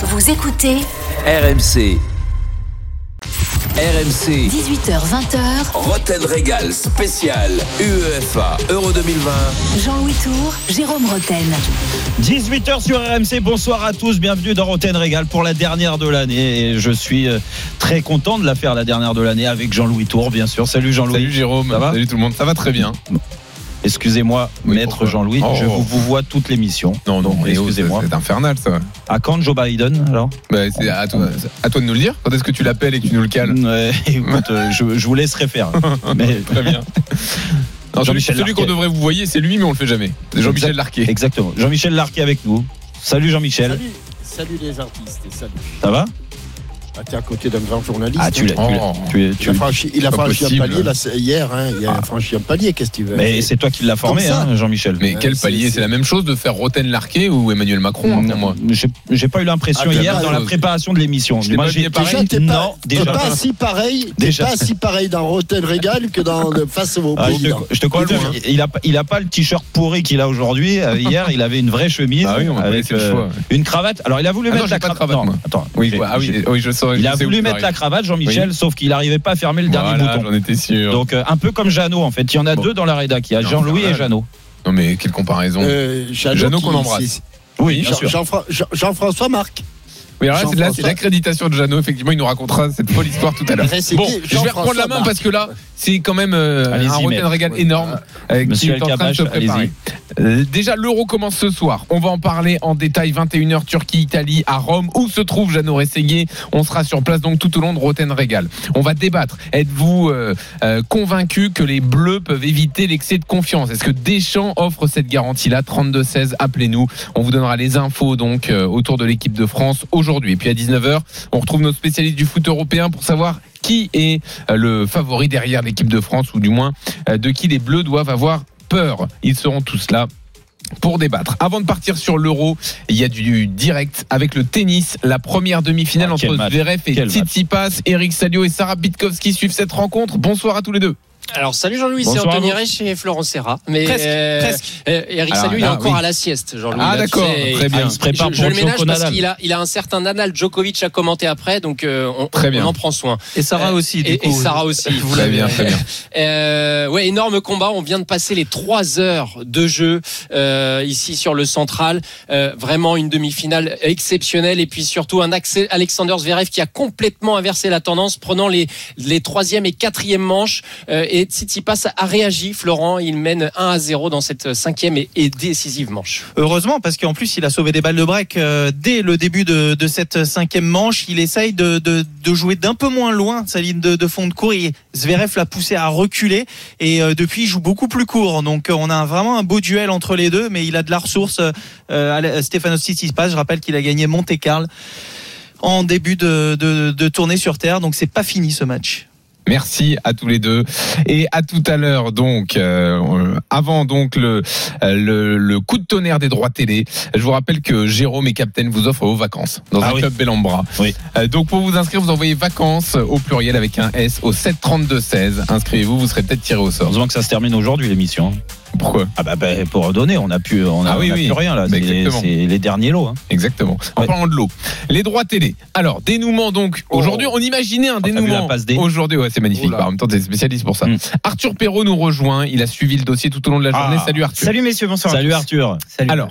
Vous écoutez RMC. RMC. 18h20h. Roten Régal spécial UEFA Euro 2020. Jean-Louis Tour, Jérôme Roten. 18h sur RMC, bonsoir à tous, bienvenue dans Roten Régal pour la dernière de l'année. Et je suis euh, très content de la faire la dernière de l'année avec Jean-Louis Tour, bien sûr. Salut Jean-Louis. Salut Jérôme, Ça va salut tout le monde, ça va très bien. Excusez-moi, Oui, maître Jean-Louis, Oh. je vous, vous vois toute l'émission. Non, non, oh, excusez-moi. c'est c'est infernal ça. À quand Joe Biden alors? Bah, c'est à toi, à toi de nous le dire. Quand est-ce que tu l'appelles et que tu nous le cales? Ouais, écoute, euh, je, je vous laisserai faire. Mais, Très bien. Non, celui qu'on devrait vous voyez, c'est lui, mais on le fait jamais. C'est Jean-Michel Larquet. Exactement. Jean-Michel Larquet avec nous. Salut Jean-Michel, Salut, salut les artistes et salut. ça va? Ah, t'es à côté d'un grand journaliste. Ah, tu l'as. Tu, l'as- Oh. tu, es- Il a franchi, il a Pas franchi un palier là, c'est- hier. Hein, il a franchi un palier. Qu'est-ce que tu veux? Mais c'est toi qui l'as formé, hein, Jean-Michel. Mais Ouais, quel palier c'est- la même chose de faire Roten Larquet ou Emmanuel Macron, hein, pour moi. J'ai- J'ai pas eu l'impression Ah, hier pas- dans la préparation de l'émission. Moi, pas j'ai pareil. Déjà, t'es non, pas, déjà. pas si pareil, Déjà. pas si pareil dans Rotten Régal que dans le face au Ah, je, te, confirme, il a, pas- il a pas le t-shirt pourri qu'il a aujourd'hui. Euh, hier, il avait une vraie chemise Ah oui, on va pas avec laisser le choix, ouais. une cravate. Alors, il a voulu Ah mettre la pas cravate. attends, Oui, ah je saurais. Il a voulu mettre la cravate, Jean-Michel, Oui. sauf qu'il n'arrivait pas à fermer le dernier bouton. j'en étais sûr. Donc, euh, un peu comme Jeannot, en fait. Il y en a Bon. deux dans la rédac. Il y a Jean-Louis et. Jeannot. Non, mais quelle comparaison. Euh, Jeannot qu'on embrasse. Oui, Jean-François Marc. Oui, alors là, c'est- l'accréditation de Jeannot. Effectivement, il nous racontera cette folle histoire tout à l'heure. Bon, qui je vais reprendre la main parce que là, c'est quand même euh, un. Régal Ouais. énorme euh, qui Monsieur est en train de se préparer. allez-y. Euh, Déjà, l'Euro commence ce soir. On va en parler en détail. 21h, Turquie, Italie, à Rome, où se trouve Jeannot Rességuier. On sera sur place donc tout au long de Roten Régal. On va débattre. Êtes-vous euh, euh, convaincu que les Bleus peuvent éviter l'excès de confiance? Est-ce que Deschamps offre cette garantie-là? 32-16, appelez-nous. On vous donnera les infos donc euh, autour de l'équipe de France aujourd'hui. Et puis à 19h, on retrouve nos spécialistes du foot européen pour savoir qui est euh, le favori derrière l'équipe de France, ou du moins euh, de qui les Bleus doivent avoir peur. Ils seront tous là pour débattre. Avant de partir sur l'Euro, il y a du direct avec le tennis, la première demi-finale Ah, entre. Zverev et. Tsitsipas. Eric Salio et Sarah Pitkowski suivent cette rencontre. Bonsoir à tous les deux. Alors salut Jean-Louis, c'est Anthony. Reich et Florent Serra. Mais Presque, euh, presque. euh, Eric Alors, Salut, il est là, encore oui. à la sieste, Jean-Louis. Ah, d'accord, tu sais, très bien. Ah, il se prépare je, pour je le le ménage parce qu'il a, il a un certain Nadal Djokovic à commenter après, donc euh, on, Très on en prend soin. Et Sarah Euh, aussi, du et, coup. et Sarah aussi. Vous Très l'avez bien, très bien. Euh, ouais, énorme combat. On vient de passer les trois heures de jeu euh, ici sur le central. Euh, vraiment une demi-finale exceptionnelle et puis surtout un accès Alexander Zverev qui a complètement inversé la tendance, prenant les les troisième et quatrième manches. Euh, et Tsitsipas a réagi. Florent, il mène 1 à 0 dans cette cinquième et, décisive manche. Heureusement, parce qu'en plus, il a sauvé des balles de break euh, dès le début de, cette cinquième manche. Il essaye de, jouer d'un peu moins loin sa ligne de, fond de cours. Et Zverev l'a poussé à reculer. Et euh, depuis, il joue beaucoup plus court. Donc, euh, on a vraiment un beau duel entre les deux. Mais il a de la ressource. Euh, Stefanos Tsitsipas, je rappelle qu'il a gagné Monte Carlo en début de, de, de tournée sur terre. Donc, c'est pas fini ce match. Merci à tous les deux et à tout à l'heure donc euh, avant donc le, le le coup de tonnerre des droits télé. Je vous rappelle que Jérôme et Captain vous offrent vos vacances dans Ah un oui. club Bellambra. Oui. Euh, donc pour vous inscrire, vous envoyez vacances au pluriel avec un S au 732 16. Inscrivez-vous, vous serez peut-être tiré au sort. Heureusement que ça se termine aujourd'hui, l'émission. Pourquoi Ah bah, bah, pour redonner, on n'a plus, on a, Ah oui, on a oui. plus rien là. Bah, C'est exactement. c'est les derniers lots. hein. Exactement. En Ouais. parlant de l'eau, les droits télé. Alors, dénouement donc. Aujourd'hui, on imaginait un Oh. dénouement. Aujourd'hui, ouais, c'est magnifique. Oula. En même temps, t'es spécialiste pour ça. Mm. Arthur Perrault nous rejoint. Il a suivi le dossier tout au long de la journée. Ah. Salut Arthur. Salut messieurs, bonsoir. Salut Arthur. Salut. Alors,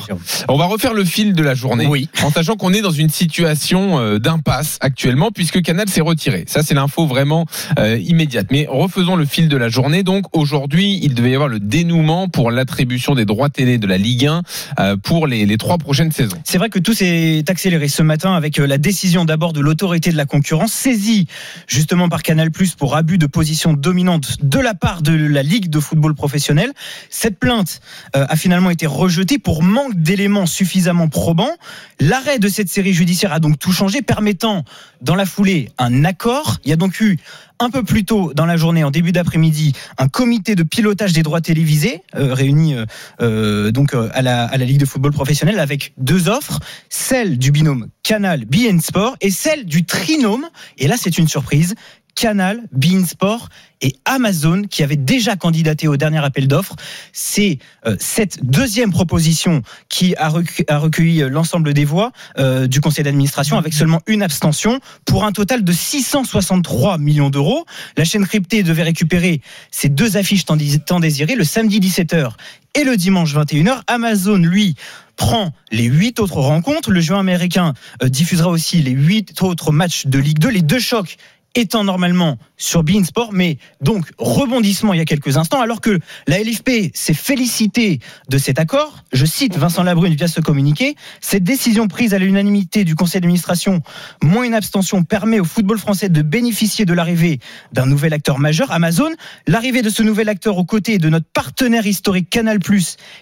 On va refaire le fil de la journée. Oui. En sachant qu'on est dans une situation euh, d'impasse actuellement, puisque Canal s'est retiré. Ça, c'est l'info vraiment euh, immédiate. Mais refaisons le fil de la journée. Donc, aujourd'hui, il devait y avoir le dénouement pour l'attribution des droits télé de la Ligue 1 euh, pour les, les trois prochaines saisons. C'est vrai que tout s'est accéléré ce matin avec euh, la décision d'abord de l'autorité de la concurrence, saisie justement par Canal Plus pour abus de position dominante de la part de la Ligue de football professionnel. Cette plainte euh, a finalement été rejetée pour manque d'éléments suffisamment probants. L'arrêt de cette série judiciaire a donc tout changé, permettant dans la foulée un accord. Il y a donc eu un peu plus tôt dans la journée, en début d'après-midi, un comité de pilotage des droits télévisés euh, réuni euh, euh, donc à la, à la Ligue de football professionnel avec deux offres, celle du binôme Canal BN Sport et celle du trinôme. Et là, c'est une surprise. Canal, Bein Sport et Amazon qui avaient déjà candidaté au dernier appel d'offres. C'est euh, cette deuxième proposition qui a, recu- a recueilli euh, l'ensemble des voix euh, du conseil d'administration avec seulement une abstention pour un total de 663 millions d'euros. La chaîne cryptée devait récupérer ces deux affiches tant, dés- tant désirées le samedi 17h et le dimanche 21h. Amazon, lui, prend les huit autres rencontres. Le joueur américain diffusera aussi les huit autres matchs de Ligue 2. Les deux chocs étant normalement sur Bein Sport, mais donc rebondissement il y a quelques instants, alors que la LFP s'est félicitée de cet accord. Je cite Vincent Labrune via ce communiqué. Cette décision prise à l'unanimité du conseil d'administration, moins une abstention, permet au football français de bénéficier de l'arrivée d'un nouvel acteur majeur, Amazon. L'arrivée de ce nouvel acteur aux côtés de notre partenaire historique Canal+,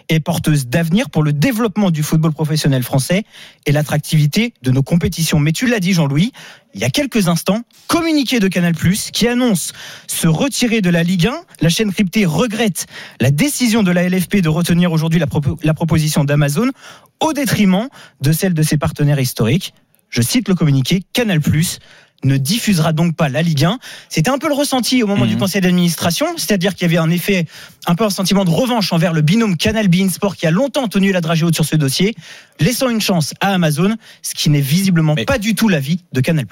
est porteuse d'avenir pour le développement du football professionnel français et l'attractivité de nos compétitions. Mais tu l'as dit, Jean-Louis, il y a quelques instants, communiqué de Canal+, qui annonce se retirer de la Ligue 1. La chaîne cryptée regrette la décision de la LFP de retenir aujourd'hui la, propo- la proposition d'Amazon au détriment de celle de ses partenaires historiques. Je cite le communiqué, Canal+, ne diffusera donc pas la Ligue 1. C'était un peu le ressenti au moment du conseil d'administration, c'est-à-dire qu'il y avait un effet, un peu un sentiment de revanche envers le binôme Canal Bein Sport qui a longtemps tenu la dragée haute sur ce dossier, laissant une chance à Amazon, ce qui n'est visiblement Mais- pas du tout l'avis de Canal+.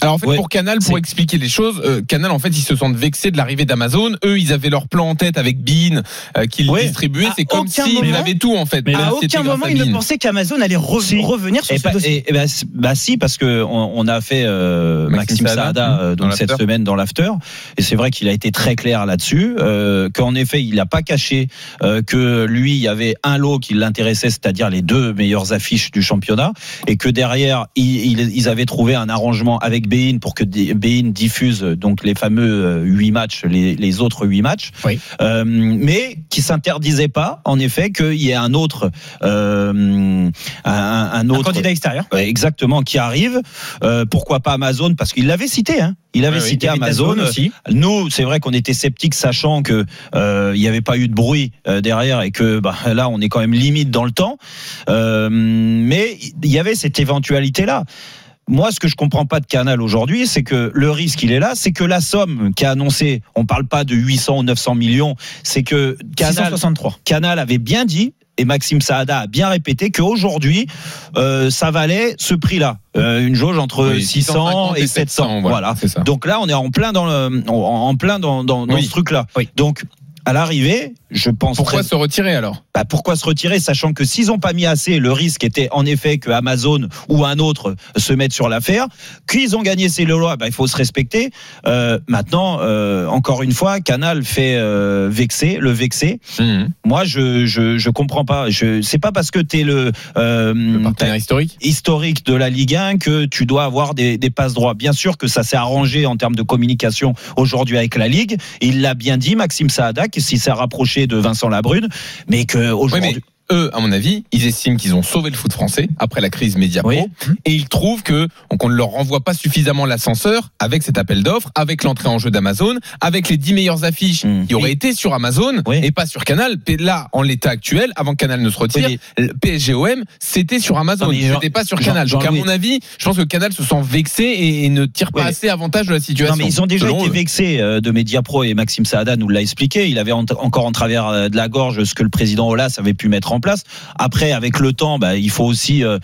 Alors en fait, Ouais, pour Canal, pour expliquer les choses, euh, Canal, en fait, ils se sentent vexés de l'arrivée d'Amazon. Eux, ils avaient leur plan en tête avec Bean, euh, qu'ils Ouais. distribuaient. C'est comme s'ils moment- avaient tout, en fait. Mais à si aucun moment, à il ne pensait qu'Amazon allait re- Si. revenir sur Et, ce bah, dossier. et- et bah, c- bah si parce que on, on a fait euh, Maxime Maxime, Saada, mmh, euh, dans donc cette semaine dans l'after et c'est vrai qu'il a été très clair là-dessus euh, qu'en effet il n'a pas caché euh, que lui il y avait un lot qui l'intéressait c'est-à-dire les deux meilleures affiches du championnat et que derrière ils, ils- ils avaient trouvé un arrangement avec Bein pour que Bein diffuse donc les fameux euh, huit matchs les, les autres huit matchs Oui. Euh, mais qui s'interdisait pas en effet qu'il y ait un autre euh, un, un Un autre candidat extérieur. Exactement qui arrive. Euh, pourquoi pas Amazon? Parce qu'il l'avait cité. Hein. Il avait oui, cité Il y avait Amazon. Aussi. Nous, c'est vrai qu'on était sceptiques, sachant que euh, il n'y avait pas eu de bruit euh, derrière et que bah, là, on est quand même limite dans le temps. Euh, mais il y avait cette éventualité-là. Moi, ce que je comprends pas de Canal aujourd'hui, c'est que le risque, il est là, c'est que la somme qui a annoncé, on parle pas de 800 ou 900 millions, c'est que Canal, 663. Canal avait bien dit et Maxime Saada a bien répété qu'aujourd'hui, euh, ça valait ce prix-là, Euh, une jauge entre Oui, 600 650 et 700. voilà. c'est ça. Donc là, on est en plein dans le, en, plein dans, dans, ce truc-là. Oui. Donc à l'arrivée, je pense Pourquoi très- se retirer alors? Bah, pourquoi se retirer, sachant que s'ils n'ont pas mis assez, le risque était en effet que Amazon ou un autre se mette sur l'affaire. Qu'ils ont gagné ces lois, bah, il faut se respecter. Euh, maintenant, euh, encore une fois, Canal fait euh, vexer, le vexer. Mhm. Moi, je je, je comprends pas. Je c'est pas parce que tu es le, euh, Le partenaire historique historique de la Ligue 1 que tu dois avoir des, des passes droits. Bien sûr que ça s'est arrangé en termes de communication aujourd'hui avec la Ligue. Il l'a bien dit, Maxime Saada, que s'il s'est rapproché de Vincent Labrune, mais que Oui, aujourd'hui. mais eux, à mon avis, ils estiment qu'ils ont sauvé le foot français après la crise Média Pro Oui. et ils trouvent que qu'on ne leur renvoie pas suffisamment l'ascenseur avec cet appel d'offres, avec l'entrée en jeu d'Amazon, avec les 10 meilleures affiches Mm. qui auraient été sur Amazon Oui. et pas sur Canal. Là, en l'état actuel, avant que Canal ne se retire, Oui, PSGOM, c'était sur Amazon, c'était pas sur Canal. Donc à mon avis, je pense que Canal se sent vexé et, et ne tire pas assez avantage de la situation. Non, mais ils ont déjà été eux. vexés euh, de Mediapro et Maxime Saada nous l'a expliqué. Il avait en- encore en travers euh, de la gorge ce que le président Olas avait pu mettre en place. Après, avec le temps, bah, il faut aussi euh,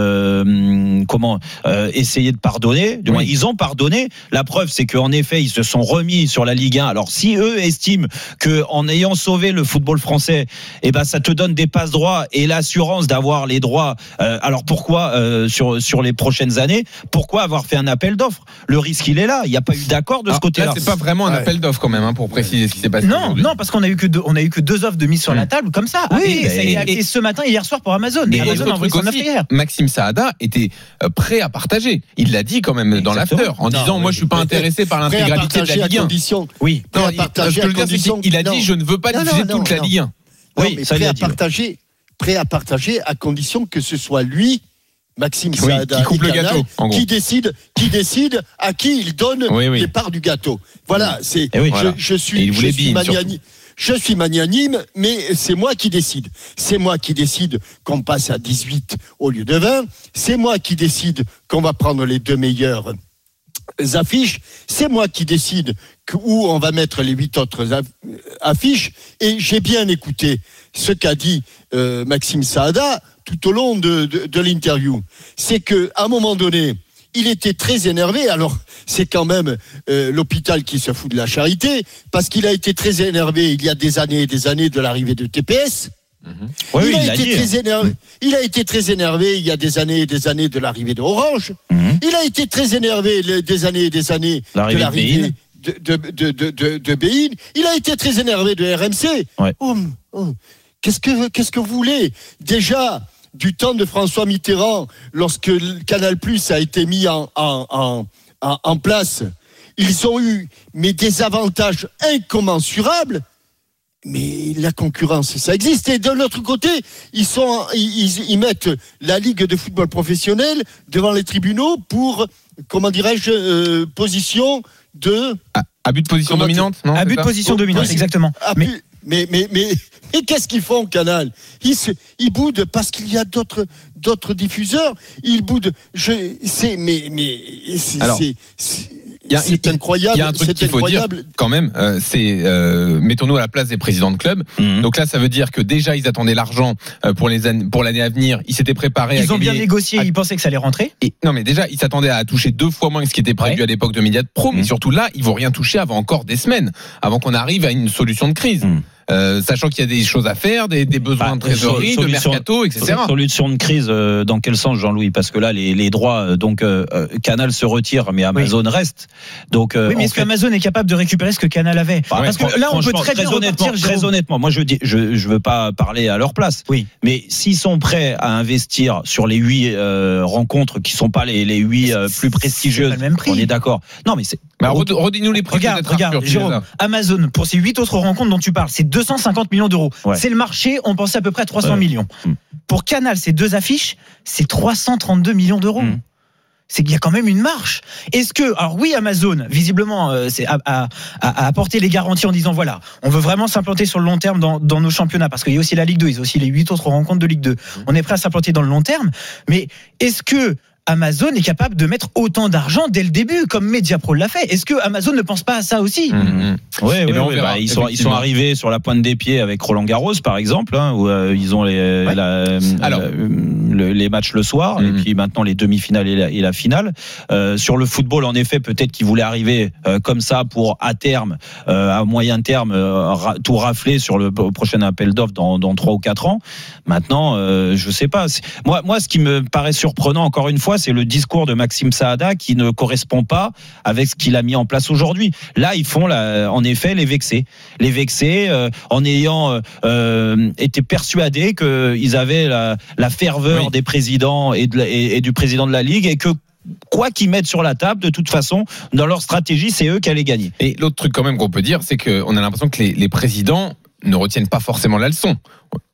euh, comment euh, essayer de pardonner. Du moins, Oui. ils ont pardonné. La preuve, c'est qu'en effet, ils se sont remis sur la Ligue 1. Alors, si eux estiment que en ayant sauvé le football français, eh ben, ça te donne des passes droits et l'assurance d'avoir les droits. euh, alors pourquoi euh, sur sur les prochaines années Pourquoi avoir fait un appel d'offres? Le risque, il est là. Il n'y a pas eu d'accord de ce Alors, côté-là. Là, c'est pas vraiment un Ouais. appel d'offres quand même, hein, pour préciser ce qui s'est passé. Non, non, parce qu'on a eu que deux, on a eu que deux offres de mise sur la table comme ça. Oui, et mais- ça a été acté ce matin et hier soir pour Amazon. Mais Et Amazon autre a envoyé truc son offre aussi, hier. Maxime Saada était euh, prêt à partager. Il l'a dit quand même dans l'after, en Non, disant moi je suis pas intéressé par Prêt à l'intégralité de partager la Ligue 1. condition. Oui. Non, il- partager ce que je à veux dire, c'est condition. qu'il a dit je ne veux pas diffuser toute la. Ligue 1. Non, Oui, mais ça, il prêt à partager, prêt à partager à condition que ce soit lui, Maxime Oui, Saada, qui coupe et le Canal, gâteau, en gros. qui décide, qui décide à qui il donne Oui, oui. les parts du gâteau. Voilà, c'est. Oui, je, voilà. je Et suis, je suis magnani- Je suis magnanime, mais c'est moi qui décide. C'est moi qui décide qu'on passe à 18 au lieu de 20. C'est moi qui décide qu'on va prendre les deux meilleurs affiches, c'est moi qui décide où on va mettre les huit autres aff- affiches. Et j'ai bien écouté ce qu'a dit euh, Maxime Saada tout au long de, de- de l'interview. C'est que à un moment donné, il était très énervé. Alors, c'est quand même euh, l'hôpital qui se fout de la charité, parce qu'il a été très énervé il y a des années et des années de l'arrivée de TPS. Oui, il, oui, a il été très énervé, il a été très énervé il y a des années et des années de l'arrivée de Orange. Mhm. Il a été très énervé le- des années et des années de L'arrivée de de. Il a été très énervé de RMC. Ouais. Oh, oh, qu'est-ce que qu'est-ce que vous voulez? Déjà du temps de François Mitterrand, lorsque le Canal Plus a été mis en, en, en, en- en place, ils ont eu mais des avantages incommensurables. Mais la concurrence, ça existe. Et de l'autre côté, ils, sont, ils, ils- ils mettent la Ligue de football professionnel devant les tribunaux pour, comment dirais-je, euh, position de. Abus de position dominante, non Abus de position dominante, exactement. Ah, Mais pu- mais, mais, mais, mais qu'est-ce qu'ils font, Canal? Ils, se, ils boudent parce qu'il y a d'autres, d'autres diffuseurs. Ils boudent. Je, c'est, mais, mais, c'est, Alors, c'est, c'est- il y a- c'est incroyable. il y a un truc c'est qu'il faut dire. incroyable. quand même, euh, c'est euh, mettons-nous à la place des présidents de club. Mhm. Donc là, ça veut dire que déjà ils attendaient l'argent euh, pour les an- pour l'année à venir. Ils s'étaient préparés. à ils ont bien négocié, à- ils pensaient que ça allait rentrer. Et, non, mais déjà, ils s'attendaient à toucher deux fois moins que ce qui était prévu Ouais. à l'époque de Mediat Pro. Mais Mhm. surtout là, ils vont rien toucher avant encore des semaines, avant qu'on arrive à une solution de crise. Mhm. Euh, sachant qu'il y a des choses à faire, des, des besoins Bah, de trésorerie, de solution- mercato, etc. Solution de crise euh, dans quel sens, Jean-Louis? Parce que là, les, les droits, euh, donc euh, Canal se retire, mais Amazon reste. Donc, euh, Oui, mais est-ce fait- qu'Amazon est capable de récupérer ce que Canal avait? Bah, Parce que là, on peut très bien honnêtement, repartir, très honnêtement, moi je dis, je je veux pas parler à leur place. Oui. Mais s'ils sont prêts à investir sur les huit euh, rencontres qui sont pas les les huit euh, plus prestigieuses, le même prix. on est d'accord. Non, mais c'est redis-nous les prix. Regarde, peut-être, regarde, Jérôme. Amazon, pour ces huit autres rencontres dont tu parles, c'est 250 millions d'euros. Ouais. C'est le marché, on pensait à peu près à 300 Ouais. millions. Mm. Pour Canal, ces deux affiches, c'est 332 millions d'euros. Mm. C'est qu'il y a quand même une marge. Est-ce que, alors oui, Amazon, visiblement, euh, c'est apporté les garanties en disant voilà, on veut vraiment s'implanter sur le long terme dans, dans nos championnats, parce qu'il y a aussi la Ligue 2, ils ont aussi les huit autres rencontres de Ligue 2. On est prêt à s'implanter dans le long terme, mais est-ce que Amazon est capable de mettre autant d'argent dès le début, comme Mediapro l'a fait Est-ce que Amazon ne pense pas à ça aussi Mhm, mhm. Oui, ben, bah, ils, sont, ils sont effectivement. arrivés sur la pointe des pieds avec Roland Garros, par exemple, hein, où euh, ils ont les, Ouais. la- Alors. la- le- les matchs le soir, Mhm. et puis maintenant les demi-finales et la, et la finale. Euh, sur le football, en effet, peut-être qu'ils voulaient arriver euh, comme ça pour, à terme, euh, à moyen terme, ra- tout rafler sur le prochain appel d'offres dans, dans 3 ou 4 ans. Maintenant, je sais pas. Moi, moi, ce qui me paraît surprenant, encore une fois, c'est le discours de Maxime Saada qui ne correspond pas avec ce qu'il a mis en place aujourd'hui. Là, ils font, la, en effet, les vexés. Les vexés, en ayant été persuadés qu'ils avaient la, la ferveur Oui. des présidents et, de la- et- et du président de la Ligue et que quoi qu'ils mettent sur la table, de toute façon, dans leur stratégie, c'est eux qui allaient gagner. Et l'autre truc quand même qu'on peut dire, c'est qu'on a l'impression que les, les présidents ne retiennent pas forcément la leçon.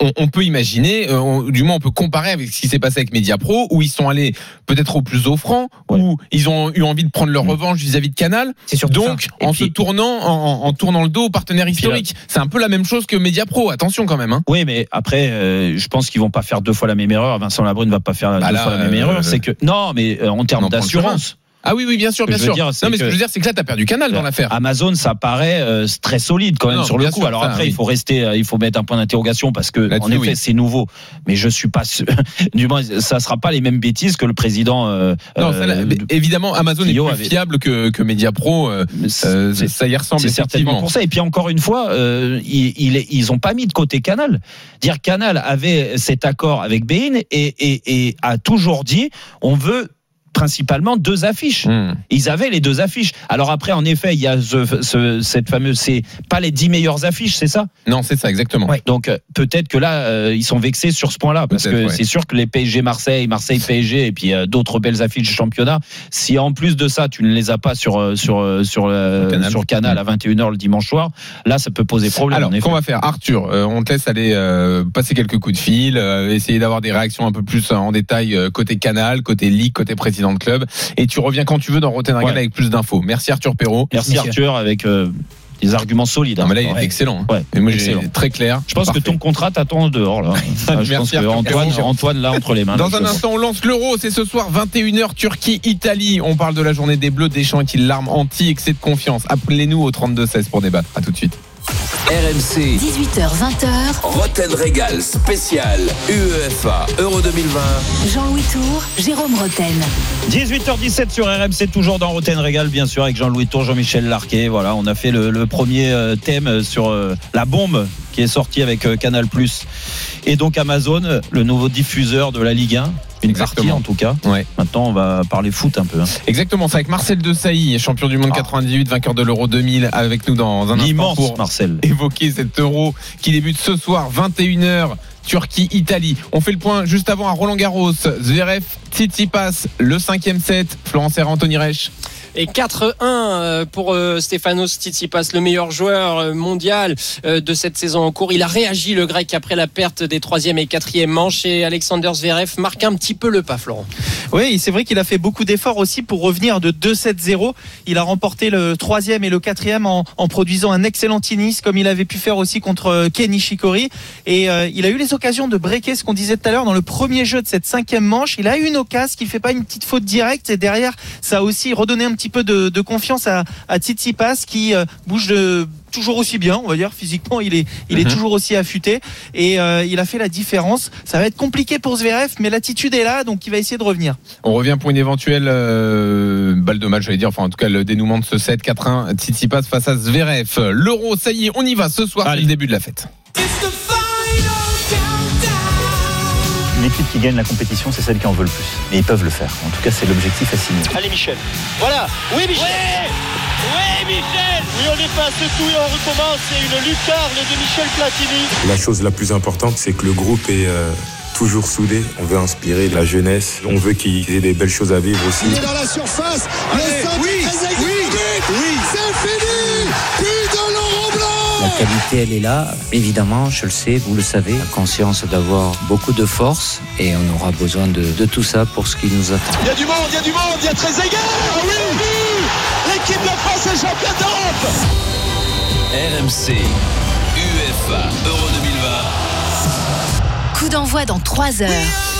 On, on peut imaginer, euh, on- du moins on peut comparer avec ce qui s'est passé avec Mediapro, où ils sont allés peut-être au plus offrant, Ouais. où ils ont eu envie de prendre leur Mm. revanche vis-à-vis de Canal. C'est Donc, en puis- se tournant, en, en tournant le dos aux partenaires historiques, c'est un peu la même chose que Mediapro. Attention quand même. Hein. Oui, mais après, euh, je pense qu'ils vont pas faire deux fois la même erreur. Vincent Labrune ne va pas faire Bah deux là, fois la même euh, erreur. C'est que non, mais en termes d'assurance, Ah oui, oui, bien sûr, bien sûr. dire, non, mais ce que je veux dire, c'est que là, t'as perdu Canal dans l'affaire. Amazon, ça paraît euh, très solide quand même Non, sur le coup. sûr, Alors ça, après, oui. il faut rester, euh, il faut mettre un point d'interrogation parce que en effet, oui. c'est nouveau. Mais je suis pas sûr. Du moins, ça sera pas les mêmes bêtises que le président. euh, Non, euh, ça, là, mais évidemment, Amazon est plus avait- fiable que, que Mediapro. euh, euh, ça y ressemble C'est certainement pour ça. Et puis encore une fois, euh, ils, ils, ils ont pas mis de côté Canal. Dire Canal avait cet accord avec Bein et, et, et a toujours dit on veut principalement deux affiches. Hmm. Ils avaient les deux affiches. Alors après, en effet, il y a ce, ce- cette fameuse, c'est pas les dix meilleures affiches, c'est ça? Non, c'est ça, exactement. Ouais. Donc euh, peut-être que là, euh, ils sont vexés sur ce point-là, parce que ouais. c'est sûr que les PSG Marseille, Marseille PSG, et puis euh, d'autres belles affiches du championnat, si en plus de ça, tu ne les as pas sur sur sur, Canal. sur Canal à 21h le dimanche soir, là, ça peut poser problème. Alors, qu'on va faire Arthur, euh, on te laisse aller passer quelques coups de fil, essayer d'avoir des réactions un peu plus en détail côté canal, côté ligue, côté président de club. Et tu reviens quand tu veux dans Rotten Ouais. avec plus d'infos. Merci Arthur Perrault. Merci. Arthur avec euh, des arguments solides. Non, hein. mais là, il est Ouais. excellent. hein. Ouais, Et moi, j'ai excellent. très clair. Je pense Parfait. que ton contrat t'attend dehors là. Ah, je Merci, pense que Antoine. Antoine là entre les mains. Dans là, un instant, on lance l'euro. C'est ce soir, 21h, Turquie-Italie. On parle de la journée des Bleus. Deschamps est-il l'arme anti-excès de confiance Appelez-nous au 32-16 pour débattre. À tout de suite. RMC, 18h20h, Roten Régal spécial UEFA Euro 2020. Jean-Louis Tour, Jérôme Roten. 18h17 sur RMC, toujours dans Roten Régal, bien sûr, avec Jean-Louis Tour, Jean-Michel Larquet. Voilà, on a fait le, le premier euh, thème sur euh, la bombe qui est sortie avec euh, Canal et donc Amazon, le nouveau diffuseur de la Ligue 1. Une Exactement. partie en tout cas. Ouais. Maintenant, on va parler foot un peu. hein. Exactement, c'est avec Marcel Desailly, champion du monde Ah. 98, vainqueur de l'Euro 2000, avec nous dans un instant pour Marcel. évoquer cet Euro qui débute ce soir, 21h. Turquie-Italie. On fait le point juste avant à Roland Garros. Zverev, Tsitsipas, le cinquième set. Florence Serra, Anthony Reich. Et 4-1 euh, pour euh, Stefanos Tsitsipas, le meilleur joueur euh, mondial de cette saison en cours. Il a réagi, le grec, après la perte des troisième et quatrième manches. Et Alexander Zverev marque un petit peu le pas, Florent. Oui, c'est vrai qu'il a fait beaucoup d'efforts aussi pour revenir de 2-7-0. Il a remporté le troisième et le quatrième en, en produisant un excellent tennis, comme il avait pu faire aussi contre euh, Ken Nishikori. Et il a eu les occasions de breaker ce qu'on disait tout à l'heure dans le premier jeu de cette cinquième manche. Il a eu une occasion qui fait pas une petite faute directe. Et derrière, ça a aussi redonné un petit peu de, de confiance à, à Tsitsipas qui euh, bouge de toujours aussi bien, on va dire physiquement, il est il est Mhm. toujours aussi affûté et euh, il a fait la différence. Ça va être compliqué pour Zverev, mais l'attitude est là, donc il va essayer de revenir. On revient pour une éventuelle euh, balle de match, j'allais dire, enfin en tout cas le dénouement de ce 7 4-1 Tsitsipas face à Zverev. L'Euro, ça y est, on y va ce soir, c'est le début de la fête. L'équipe qui gagne la compétition, c'est celle qui en veut le plus. Et ils peuvent le faire. En tout cas, c'est l'objectif à signer. Allez Michel. Voilà. Oui Michel. Oui Michel. Oui on efface tout et on recommence. C'est une lucarne de Michel Platini. La chose la plus importante, c'est que le groupe est euh, toujours soudé. On veut inspirer la jeunesse. On veut qu'ils aient des belles choses à vivre aussi. dans la surface. Le centre oui, oui, oui. C'est fini. Qualité, elle est là. Évidemment, je le sais, vous le savez. La conscience d'avoir beaucoup de force et on aura besoin de, de tout ça pour ce qui nous attend. Il y a du monde, il y a du monde, il y a très égard. Oui, oui. L'équipe de France est championne d'Europe. RMC, UEFA Euro 2020. Coup d'envoi dans 3 heures.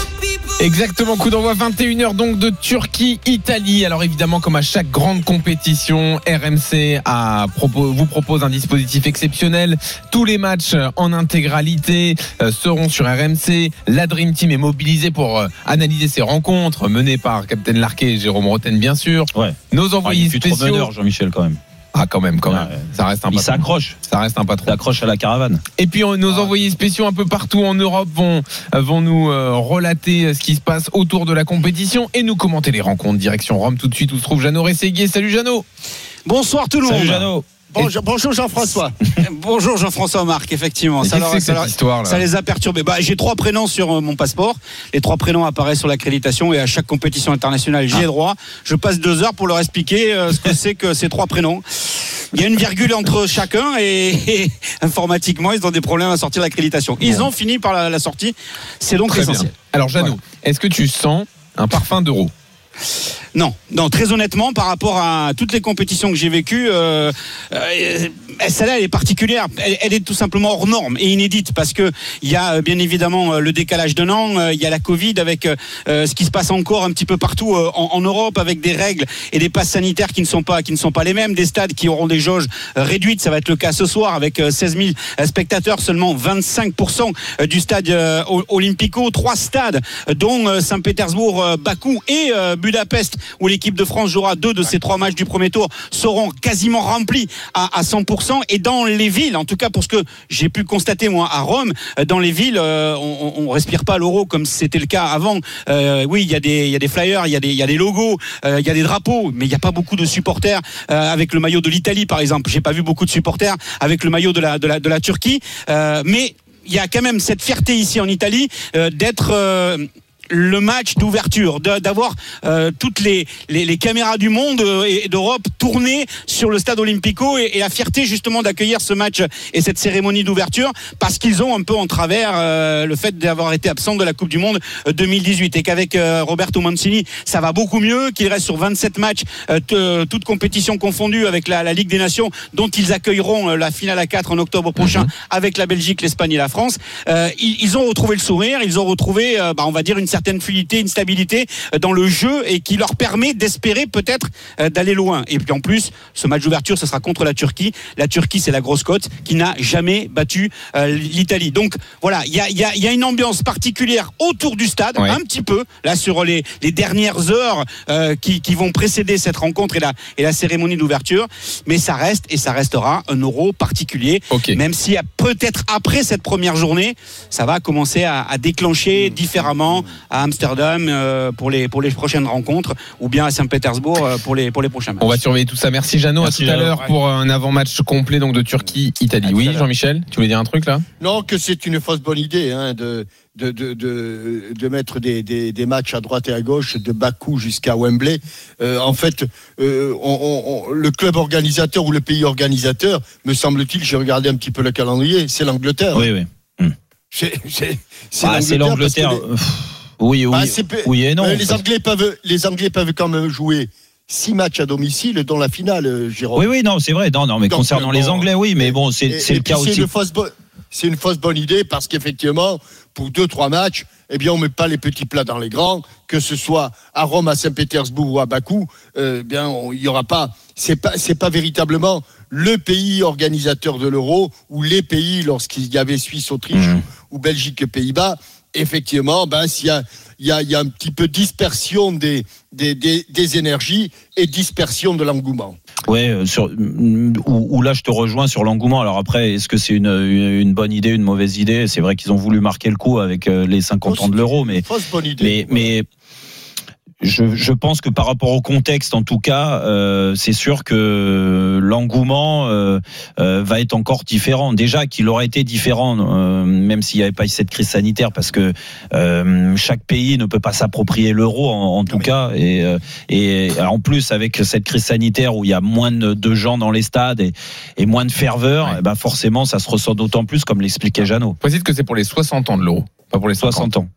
Exactement, coup d'envoi 21h donc de Turquie-Italie. Alors évidemment, comme à chaque grande compétition, RMC a vous propose un dispositif exceptionnel. Tous les matchs euh, en intégralité euh, seront sur RMC. La Dream Team est mobilisée pour euh, analyser ces rencontres, menées par Captain Larquet et Jérôme Roten bien sûr. Ouais. Nos Ah, il envoyés trop spéciaux. Jean-Michel, quand même. Ah quand même, quand même. Ouais. Ça reste un Il s'accroche. Ça reste un patron. S'accroche à la caravane. Et puis on- nos envoyés spéciaux un peu partout en Europe vont, vont nous euh, relater euh, ce qui se passe autour de la compétition et nous commenter les rencontres. Direction Rome tout de suite où se trouve Jeannot Rességuier. Salut Jeannot Bonsoir tout le Salut monde. Jeannot. Bonjour, bonjour Jean-François. Bonjour Jean-François Marc, effectivement. Ça, leur- ça que leur- cette histoire là ça les a perturbés. Bah, j'ai trois prénoms sur euh, mon passeport. Les trois prénoms apparaissent sur l'accréditation et à chaque compétition internationale, Ah. j'y ai droit. Je passe deux heures pour leur expliquer euh, ce que c'est que ces trois prénoms. Il y a une virgule entre chacun et, et informatiquement, ils ont des problèmes à sortir l'accréditation. Ils ont fini par la, la sortie. C'est donc Très bien. essentiel. Alors Jeannot, est-ce que tu sens un parfum d'euro? Non, non, très honnêtement, par rapport à toutes les compétitions que j'ai vécues, euh, euh, celle-là, elle est particulière. Elle, est tout simplement hors norme et inédite parce que il y a euh, bien évidemment euh, le décalage d'un an, il y a la Covid avec ce qui se passe encore un petit peu partout en, en Europe avec des règles et des passes sanitaires qui ne sont pas qui ne sont pas les mêmes, des stades qui auront des jauges réduites. Ça va être le cas ce soir avec euh, 16 000 spectateurs, seulement 25% du stade Olympico, trois stades dont Saint-Pétersbourg, Bakou et Budapest où l'équipe de France jouera deux de ces trois matchs du premier tour seront quasiment remplis à, à 100% et dans les villes, en tout cas pour ce que j'ai pu constater moi à Rome, euh, dans les villes, euh, on, on respire pas l'euro comme c'était le cas avant. Euh, oui, il y a des flyers, il y a des logos, il y a des drapeaux, mais il n'y a pas beaucoup de supporters avec le maillot de l'Italie par exemple. J'ai pas vu beaucoup de supporters avec le maillot de la Turquie, mais il y a quand même cette fierté ici en Italie d'être le match d'ouverture, d'avoir euh, toutes les, les, les caméras du monde euh, et d'Europe tournées sur le stade Olympico et, et la fierté justement d'accueillir ce match et cette cérémonie d'ouverture parce qu'ils ont un peu en travers euh, le fait d'avoir été absent de la Coupe du Monde euh, 2018 et qu'avec euh, Roberto Mancini ça va beaucoup mieux, qu'il reste sur 27 matchs, euh, toutes compétitions confondues avec la, la Ligue des Nations dont ils accueilleront euh, la finale à 4 en octobre prochain avec la Belgique, l'Espagne et la France. Euh, ils, ils ont retrouvé le sourire, ils ont retrouvé, euh, bah, on va dire, une certaine fluidité, une stabilité euh, dans le jeu et qui leur permet d'espérer peut-être euh, d'aller loin. Et puis en plus, ce match d'ouverture, ce sera contre la Turquie. La Turquie, c'est la grosse cote qui n'a jamais battu euh, l'Italie. Donc voilà, il y a, il y a- il y a une ambiance particulière autour du stade, Ouais. un petit peu, là sur les, les dernières heures euh, qui, qui vont précéder cette rencontre et la, et la cérémonie d'ouverture. Mais ça reste et ça restera un euro particulier même si peut-être après cette première journée, ça va commencer à, à déclencher différemment à Amsterdam euh, pour les pour les prochaines rencontres ou bien à Saint-Pétersbourg euh, pour les pour les prochains matchs. On va surveiller tout ça. Merci Jeannot. À tout à l'heure pour un avant-match complet donc de Turquie-Italie. Oui. Jean-Michel, tu voulais dire un truc là? Non, que c'est une fausse bonne idée hein, de, de, de, de, de mettre des, des, des matchs à droite et à gauche, de Bakou jusqu'à Wembley. Euh, en fait, euh, on, on- on- le club organisateur ou le pays organisateur, me semble-t-il, j'ai regardé un petit peu le calendrier, c'est l'Angleterre. Oui, oui. C'est c'est- c'est Ah, c'est l'Angleterre. Oui, oui, Bah, oui et non. les, les Anglais peuvent, les Anglais peuvent quand même jouer six matchs à domicile, dont la finale, euh, Jérôme. Oui, oui, non, c'est vrai. Non, non, mais Donc, concernant euh, les Anglais, oui, mais bon, c'est le cas aussi. une fausse bo- C'est une fausse bonne idée parce qu'effectivement, pour deux, trois matchs, eh bien, on met pas les petits plats dans les grands, que ce soit à Rome, à Saint-Pétersbourg ou à Bakou, euh, eh bien, il y aura pas, c'est pas, c'est pas véritablement le pays organisateur de l'euro ou les pays lorsqu'il y avait Suisse, Autriche Mhm. ou Belgique, Pays-Bas. Effectivement, ben, s'il y a, il y a, il y a un petit peu dispersion des, des, des, des énergies et dispersion de l'engouement. Ouais, euh, sur mm, où, où là je te rejoins sur l'engouement. Alors après, est-ce que c'est une, bonne idée, une mauvaise idée? C'est vrai qu'ils ont voulu marquer le coup avec euh, les 50 ans de l'euro, mais Fausse bonne idée. mais mais je, je pense que par rapport au contexte, en tout cas, euh, c'est sûr que l'engouement euh, euh, va être encore différent. Déjà qu'il aurait été différent, euh, même s'il n'y avait pas eu cette crise sanitaire, parce que euh, chaque pays ne peut pas s'approprier l'euro, en, en tout cas. Et, euh, et en plus, avec cette crise sanitaire où il y a moins de, de gens dans les stades et, et moins de ferveur, Ouais. eh ben forcément, ça se ressent d'autant plus, comme l'expliquait Jeannot. Précise que c'est pour les 60 ans de l'euro, pas pour les 60. 60 ans.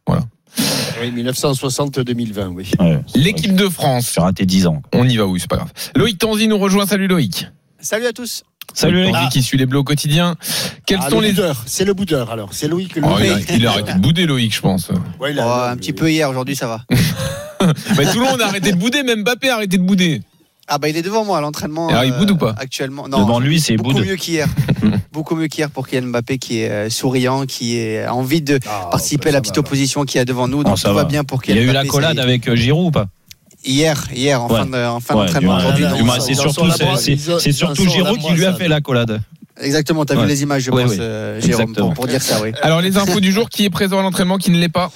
Oui, 1960-2020, oui. Ouais, L'équipe de France, J'ai raté 10 ans. on y va, oui, c'est pas grave. Loïc Tanzi nous rejoint. Salut Loïc. Salut à tous. Salut Loïc Tanzi qui suit les bleus au quotidien. Quels Ah, sont le les. boudeur, c'est le boudeur alors, c'est que le Oh, il, a, il a arrêté de bouder, Loïc, je pense. Ouais, il Oh, a- un petit peu hier, aujourd'hui ça va. Mais tout le monde a arrêté de bouder, même Mbappé a arrêté de bouder. Ah bah il est devant moi à l'entraînement. Alors, il boude ou pas Actuellement, non. Devant lui, c'est beaucoup mieux qu'hier. beaucoup mieux qu'hier pour Kylian Mbappé qui est euh, souriant, qui a envie de Ah, participer bah, à la petite va. opposition qu'il y a devant nous. Donc ça tout va va. bien pour Il y Kylian a eu Mbappé. la collade avec euh, Giroud ou pas? Hier, hier en Ouais. fin de- en fin Ouais, d'entraînement aujourd'hui. c'est surtout, c'est- surtout Giroud qui lui a fait la collade. Exactement, t'as Ouais. vu les images, je Ouais, pense, euh, Jérôme, pour dire ça, oui. Alors, les infos du jour, qui est présent à l'entraînement, qui ne l'est pas?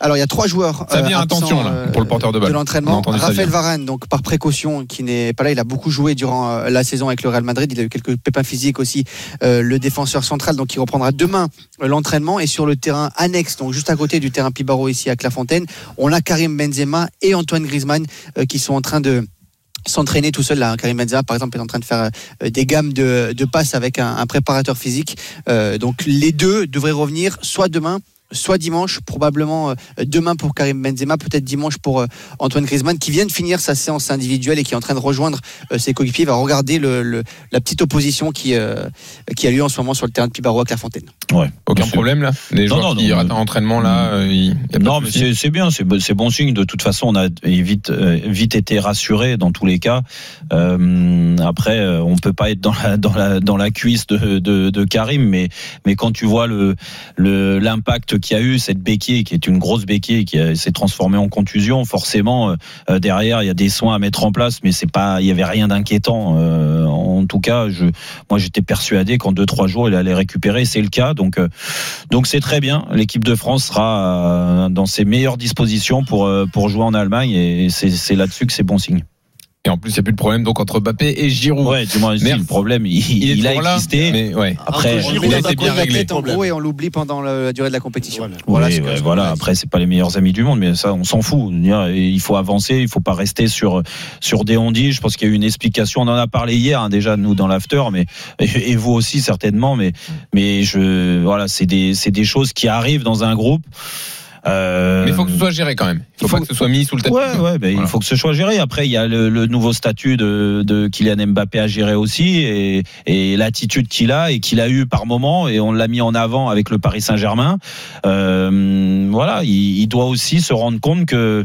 Alors il y a trois joueurs. Ça euh, vient, attention, là, euh, pour le porteur de balle. A l'entraînement. Raphaël. Varane, donc par précaution, qui n'est pas là, il a beaucoup joué durant euh, la saison avec le Real Madrid. Il a eu quelques pépins physiques aussi. euh, le défenseur central, donc il reprendra demain euh, l'entraînement et sur le terrain annexe, donc juste à côté du terrain Pibaro ici à Clairefontaine, on a Karim Benzema et Antoine Griezmann euh, qui sont en train de s'entraîner tout seul là. Karim Benzema par exemple est en train de faire euh, des gammes de, de passes avec un, un préparateur physique. Euh, donc les deux devraient revenir soit demain soit dimanche, probablement euh, demain pour Karim Benzema, peut-être dimanche pour euh, Antoine Griezmann, qui vient de finir sa séance individuelle et qui est en train de rejoindre euh, ses coéquipiers, va regarder le, le- la petite opposition qui, euh, qui a lieu en ce moment sur le terrain de Pibaro à Clairefontaine. Ouais. Aucun problème, là Les Non, joueurs non, qui non, ratent un entraînement, là, euh, il y a pas de Non, mais c'est c'est bien, c'est bon- c'est bon signe. De toute façon, on a vite, vite été rassuré dans tous les cas. Euh, après, on peut pas être dans la, dans la, dans la cuisse de, de, de Karim, mais, mais quand tu vois le le- l'impact qu'il y a eu, cette béquille qui est une grosse béquille qui a- s'est transformée en contusion, forcément euh, derrière il y a des soins à mettre en place, mais c'est pas, il y avait rien d'inquiétant. Euh, en tout cas, je, moi j'étais persuadé qu'en deux trois jours il allait récupérer. C'est le cas, donc euh, donc c'est très bien. L'équipe de France sera euh, dans ses meilleures dispositions pour, euh, pour jouer en Allemagne et c'est là-dessus que c'est bon signe. Et en plus, il n'y a plus de problème donc entre Mbappé et Giroud. Ouais, du moins, le problème, il, Il il a là, existé. mais ouais. Après, Giroud, il a on été bien réglé. en gros et on l'oublie pendant le- la durée de la compétition. Voilà. Voilà Oui, ouais, voilà. voulais Après, c'est pas les meilleurs amis du monde, mais ça, on s'en fout. Il faut avancer, il faut pas rester sur sur des ondits. Je pense qu'il y a eu une explication. On en a parlé hier, hein, déjà nous dans l'after, mais et, et vous aussi certainement. Mais mais je voilà, c'est des c'est des choses qui arrivent dans un groupe. Euh, Mais il faut que ce soit géré quand même. Il faut, faut- pas que ce soit mis sous le tapis. Ouais, ouais, ben, Voilà. il faut que ce soit géré. Après, il y a le, le nouveau statut de, de Kylian Mbappé à gérer aussi et, et l'attitude qu'il a et qu'il a eu par moment et on l'a mis en avant avec le Paris Saint-Germain. Euh, voilà, il, il doit aussi se rendre compte que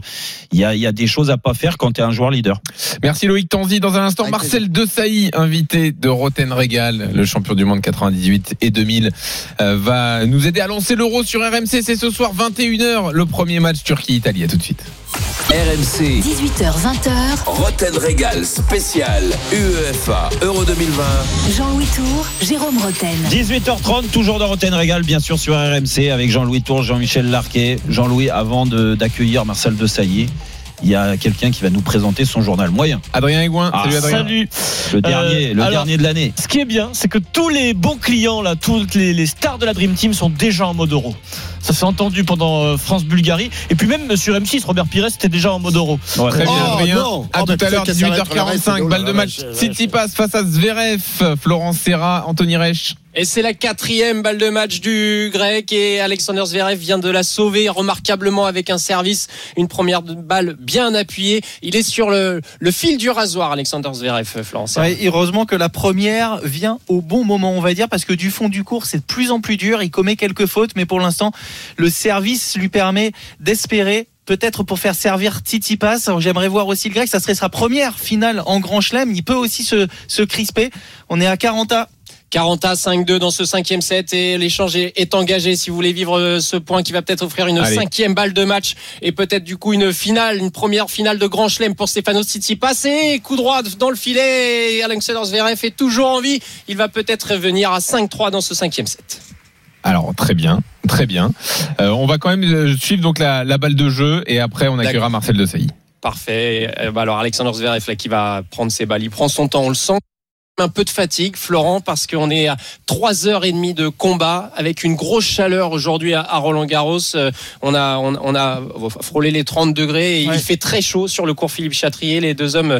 il y a, il y a des choses à pas faire quand tu es un joueur leader. Merci Loïc Tanzi. Dans un instant, Avec Marcel Desailly, invité de Roten Régal, le champion du monde 98 et 2000, euh, va nous aider à lancer l'euro sur RMC. C'est ce soir 21h, le premier match Turquie-Italie. À tout de suite. RMC, 18h20h, Roten Régal spécial UEFA Euro 2020. Jean-Louis Tour, Jérôme Roten. 18h30, toujours dans Roten Régal, bien sûr sur RMC avec Jean-Louis Tour, Jean-Michel Larquet. Jean-Louis, avant de- d'accueillir Marcel Desailly, il y a quelqu'un qui va nous présenter son journal moyen. Adrien Aigouin. Ah, salut Adrien. Salut. Le dernier, le alors- dernier de l'année. Ce qui est bien, c'est que tous les bons clients, là, toutes les, les stars de la Dream Team sont déjà en mode euro. Ça s'est entendu pendant euh, France-Bulgarie. Et puis même sur M6, Robert Pires était déjà en mode euro. Ouais. Très bien, Oh, Adrien. non. À Oh, bah, tout à l'heure, peut-être qu'elle s'arrête pour le reste, 18h45, oh là balle de match. City passe face à Zverev, Florence Serra, Anthony Reich. Et c'est la quatrième balle de match du grec et Alexander Zverev vient de la sauver remarquablement avec un service, une première balle bien appuyée. Il est sur le, le fil du rasoir, Alexander Zverev, Florence. Ouais, heureusement que la première vient au bon moment, on va dire, parce que du fond du cours, c'est de plus en plus dur. Il commet quelques fautes, mais pour l'instant, le service lui permet d'espérer. Peut-être pour faire servir Titi Pass. J'aimerais voir aussi le grec. Ça serait sa première finale en Grand Chelem. Il peut aussi se, se crisper. On est à 40 à 40 à 5-2 dans ce cinquième set et l'échange est, engagé si vous voulez vivre euh, ce point qui va peut-être offrir une Allez. cinquième balle de match et peut-être du coup une finale, une première finale de Grand Chelem pour Stefano Tsitsipas et coup droit dans le filet et Alexander Zverev est toujours en vie. Il va peut-être revenir à 5-3 dans ce cinquième set. Alors très bien, très bien. Euh, on va quand même euh, suivre donc la, la balle de jeu et après on accueillera. Marcel Desailly. Parfait. Euh, bah alors Alexander Zverev là qui va prendre ses balles, il prend son temps, on le sent. Un peu de fatigue, Florent, parce qu'on est à 3 heures et demie de combat avec une grosse chaleur aujourd'hui à, à Roland Garros. Euh, On a, on, on a frôlé les 30 degrés et Ouais. il fait très chaud sur le cours Philippe Chatrier. Les deux hommes euh,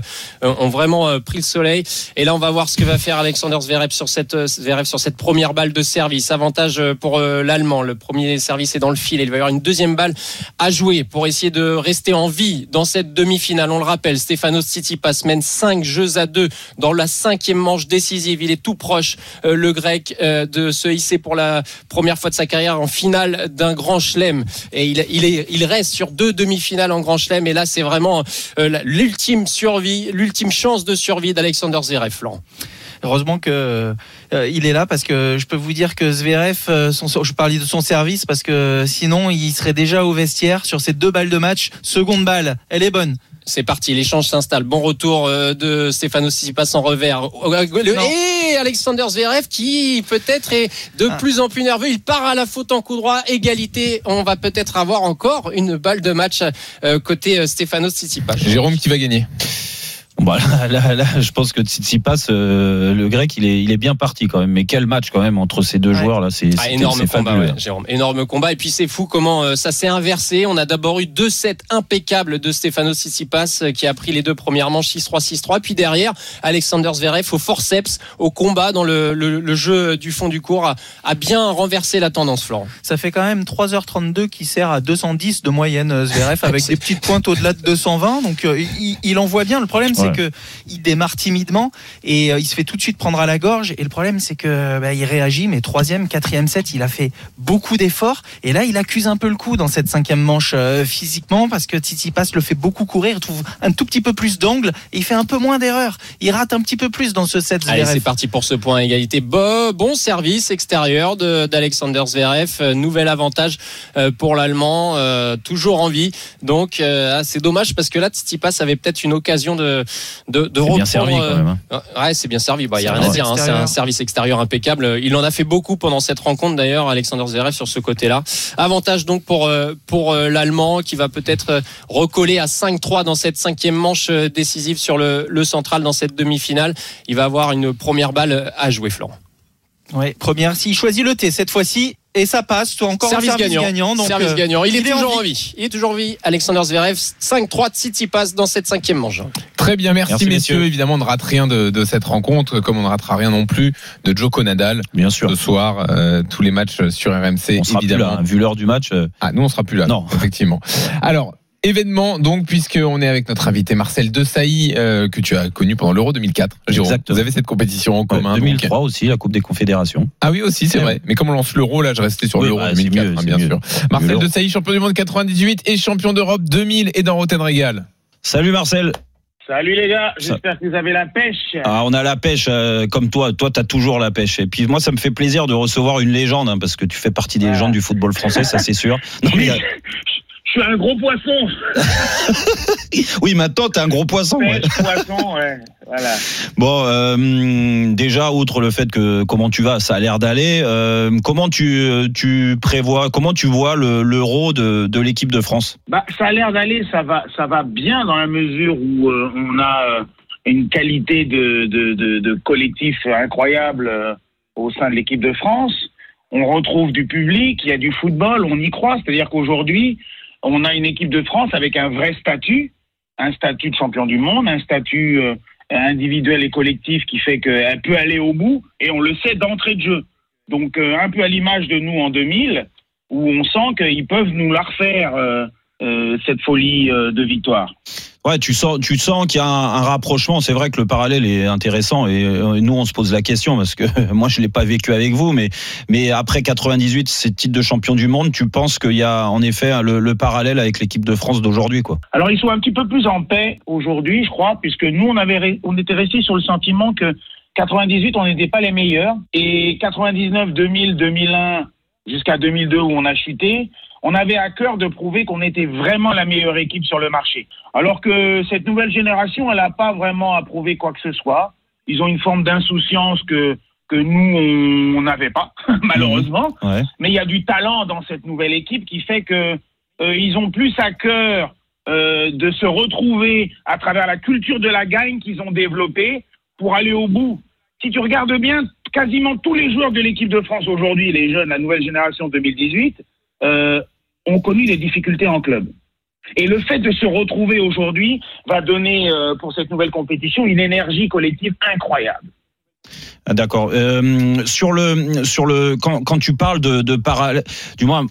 ont vraiment euh, pris le soleil. Et là, on va voir ce que va faire Alexander Zverev sur cette, Zverev sur cette première balle de service. Avantage pour l'Allemand. Le premier service est dans le fil. Il va y avoir une deuxième balle à jouer pour essayer de rester en vie dans cette demi-finale. On le rappelle, Stefano Tsitsipas mène 5 jeux à 2 dans la cinquième manche décisive. Il est tout proche, euh, le grec, euh, de se hisser pour la première fois de sa carrière en finale d'un grand chelem. Et il, est, il reste sur deux demi-finales en grand chelem. Et là, c'est vraiment euh, l'ultime survie, l'ultime chance de survie d'Alexander Zverev. Heureusement que il est là parce que je peux vous dire que Zverev, son, je parlais de son service parce que sinon il serait déjà au vestiaire sur ces deux balles de match. Seconde balle, elle est bonne. C'est parti, l'échange s'installe. Bon retour euh, de Stefano Tsitsipas en revers. Le- Non. Et Alexander Zverev qui peut-être est de Ah. plus en plus nerveux. Il part à la faute en coup droit, égalité. On va peut-être avoir encore une balle de match euh, côté euh, Stefano Tsitsipas. Jérôme qui va gagner? Bon, bah, là, là, là, je pense que Tsitsipas, euh, le grec, il est, il est bien parti quand même. Mais quel match quand même entre ces deux Ouais. joueurs là, c'est Ah, c'est- énorme combat, fabuleux. ouais, Jérôme. Énorme combat. Et puis c'est fou comment euh, ça s'est inversé. On a d'abord eu deux sets impeccables de Stefano Tsitsipas euh, qui a pris les deux premières manches 6-3, 6-3. Puis derrière, Alexander Zverev au forceps, au combat dans le, le- le jeu du fond du cours a, a bien renversé la tendance, Florent. Ça fait quand même 3h32 qui sert à 210 de moyenne Zverev avec des petites pointes au-delà de 220. Donc euh, il, il envoie bien. Le problème c'est Ouais. que il démarre timidement et euh, il se fait tout de suite prendre à la gorge. Et le problème c'est que bah, il réagit. Mais troisième, quatrième set, il a fait beaucoup d'efforts. Et là, il accuse un peu le coup dans cette cinquième manche euh, physiquement parce que Tsitsipas le fait beaucoup courir. Il trouve un tout petit peu plus d'angle et il fait un peu moins d'erreurs. Il rate un petit peu plus dans ce set. Allez, c'est parti pour ce point à égalité. Bo- bon service extérieur de- d'Alexander Zverev. Euh, nouvel avantage pour l'Allemand. euh, toujours en vie. Donc, euh, ah, c'est dommage parce que là, Tsitsipas avait peut-être une occasion de, de, de C'est bien reprendre, servi quand euh, même. hein. Ouais, c'est bien servi. Bah, il y a rien à dire. hein. C'est un service extérieur impeccable. Il en a fait beaucoup pendant cette rencontre d'ailleurs, Alexander Zverev sur ce côté-là. Avantage donc pour euh, pour euh, l'Allemand qui va peut-être recoller à 5-3 dans cette cinquième manche décisive sur le, le central dans cette demi-finale. Il va avoir une première balle à jouer, Florent. Ouais, première, s'il choisit le T cette fois-ci, et ça passe, soit encore service, un service gagnant. gagnant. donc, service euh, gagnant. Il, est il est en toujours en vie. vie. Il est toujours en vie. Alexander Zverev 5-3 de City passe dans cette cinquième manche. Très bien, merci, Merci, messieurs. messieurs. Évidemment, on ne rate rien de, de cette rencontre, comme on ne ratera rien non plus de Joko Nadal Bien sûr. ce soir. euh, tous les matchs sur RMC, On sera plus évidemment. là. hein. Vu l'heure du match, euh, Ah, nous, on sera plus là. Non. Effectivement. Alors. Événement, donc, puisqu'on est avec notre invité Marcel Desailly, euh, que tu as connu pendant l'Euro 2004. Jérôme, Exactement. vous avez cette compétition en ouais, commun. donc. 2003 aussi, la Coupe des Confédérations. Ah oui, aussi, c'est Ouais. vrai. Mais comme on lance l'Euro, là, je restais sur Oui, l'Euro bah, 2004, mieux, hein, c'est bien mieux. sûr. Marcel. Desailly, champion du monde 98 et champion d'Europe 2000 et dans Roten Régal. Salut Marcel. Salut les gars, j'espère que vous avez la pêche. Ah, on a la pêche euh, comme toi. Toi, tu as toujours la pêche. Et puis moi, ça me fait plaisir de recevoir une légende, hein, parce que tu fais partie des légendes du football français, ça c'est sûr. Non, mais, suis un gros poisson. oui, maintenant, tu un gros poisson. ouais. Poisson, ouais. Voilà. Bon, euh, déjà, outre le fait que comment tu vas, ça a l'air d'aller. euh, comment tu, tu prévois, comment tu vois le- l'euro de, de l'équipe de France? Bah, ça a l'air d'aller, ça va, ça va bien dans la mesure où euh, on a une qualité de, de, de, de collectif incroyable au sein de l'équipe de France. On retrouve du public, il y a du football, on y croit. C'est-à-dire qu'aujourd'hui, on a une équipe de France avec un vrai statut, un statut de champion du monde, un statut euh, individuel et collectif qui fait qu'elle peut aller au bout, et on le sait d'entrée de jeu. Donc, euh, un peu à l'image de nous en 2000, où on sent qu'ils peuvent nous la refaire, euh, cette folie de victoire. Ouais, tu sens, tu sens qu'il y a un, rapprochement. C'est vrai que le parallèle est intéressant et euh, nous on se pose la question parce que moi je l'ai pas vécu avec vous, mais mais après 98, ces titres de champion du monde, tu penses qu'il y a en effet le, le parallèle avec l'équipe de France d'aujourd'hui, quoi? Alors, ils sont un petit peu plus en paix aujourd'hui, je crois, puisque nous, on, avait, on était restés sur le sentiment que 98, on n'était pas les meilleurs. Et 99, 2000, 2001, jusqu'à 2002 où on a chuté, on avait à cœur de prouver qu'on était vraiment la meilleure équipe sur le marché. Alors que cette nouvelle génération, elle n'a pas vraiment à prouver quoi que ce soit. Ils ont une forme d'insouciance que, que nous, on n'avait pas, malheureusement. Ouais. Mais il y a du talent dans cette nouvelle équipe qui fait que euh, ils ont plus à cœur euh, de se retrouver à travers la culture de la gagne qu'ils ont développée pour aller au bout. Si tu regardes bien, quasiment tous les joueurs de l'équipe de France aujourd'hui, les jeunes, la nouvelle génération 2018, euh, ont connu des difficultés en club. Et le fait de se retrouver aujourd'hui va donner euh, pour cette nouvelle compétition une énergie collective incroyable. Ah, D'accord. Euh, sur le quand, tu parles de, du moins,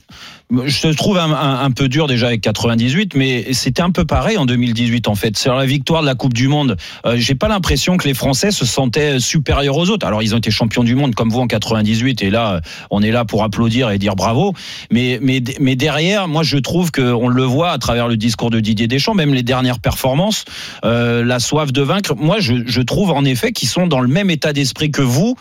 je te trouve un, peu dur déjà avec 98, mais c'était un peu pareil en 2018 en fait. Sur la victoire de la Coupe du Monde, euh, j'ai pas l'impression que les Français se sentaient supérieurs aux autres. Alors ils ont été champions du monde comme vous en 98, et là on est là pour applaudir et dire bravo. Mais mais mais derrière, moi je trouve que on le voit à travers le discours de Didier Deschamps, même les dernières performances, euh, la soif de vaincre. Moi je, je trouve en effet qu'ils sont dans le même état d'esprit que vous.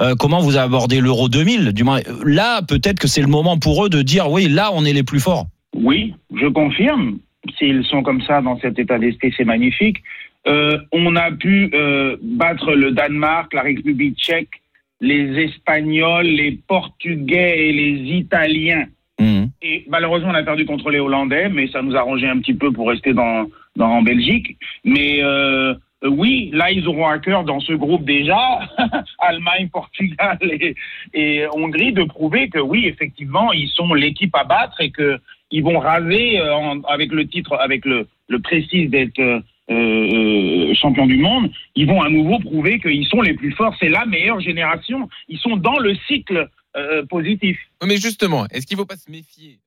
Euh, comment vous abordez l'Euro 2000 Du moins, là, peut-être que c'est le moment pour eux de dire oui, là, on est les plus forts. Oui, je confirme. S'ils sont comme ça dans cet état d'esprit, c'est magnifique. Euh, on a pu euh, battre le Danemark, la République tchèque, les Espagnols, les Portugais et les Italiens. Et malheureusement, on a perdu contre les Hollandais, mais ça nous a arrangé un petit peu pour rester dans, dans en Belgique. Mais euh, oui, là, ils auront à cœur dans ce groupe déjà, Allemagne, Portugal et, Hongrie, de prouver que oui, effectivement, ils sont l'équipe à battre et que ils vont raser euh, avec le titre, avec le, le précis d'être euh, euh, champion du monde. Ils vont à nouveau prouver qu'ils sont les plus forts. C'est la meilleure génération. Ils sont dans le cycle euh, positif. Mais justement, est-ce qu'il ne faut pas se méfier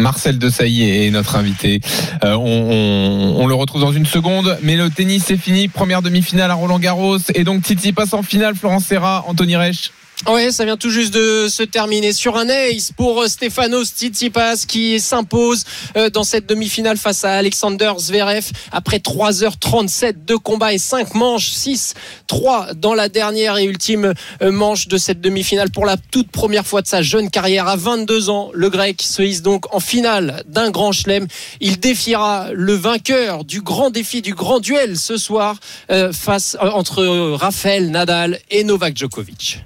Marcel Desailly est notre invité. Euh, on, le retrouve dans une seconde, mais le tennis c'est fini. Première demi-finale à Roland Garros et donc Titi passe en finale. Florence Serra, Anthony Reich. Ouais, ça vient tout juste de se terminer sur un ace pour euh, Stefanos Tsitsipas qui s'impose euh, dans cette demi-finale face à Alexander Zverev après 3h37 de combat et 5 manches, 6-3 dans la dernière et ultime euh, manche de cette demi-finale pour la toute première fois de sa jeune carrière à 22 ans. Le grec se hisse donc en finale d'un grand chelem. Il défiera le vainqueur du grand défi, du grand duel ce soir face entre Rafael Nadal et Novak Djokovic.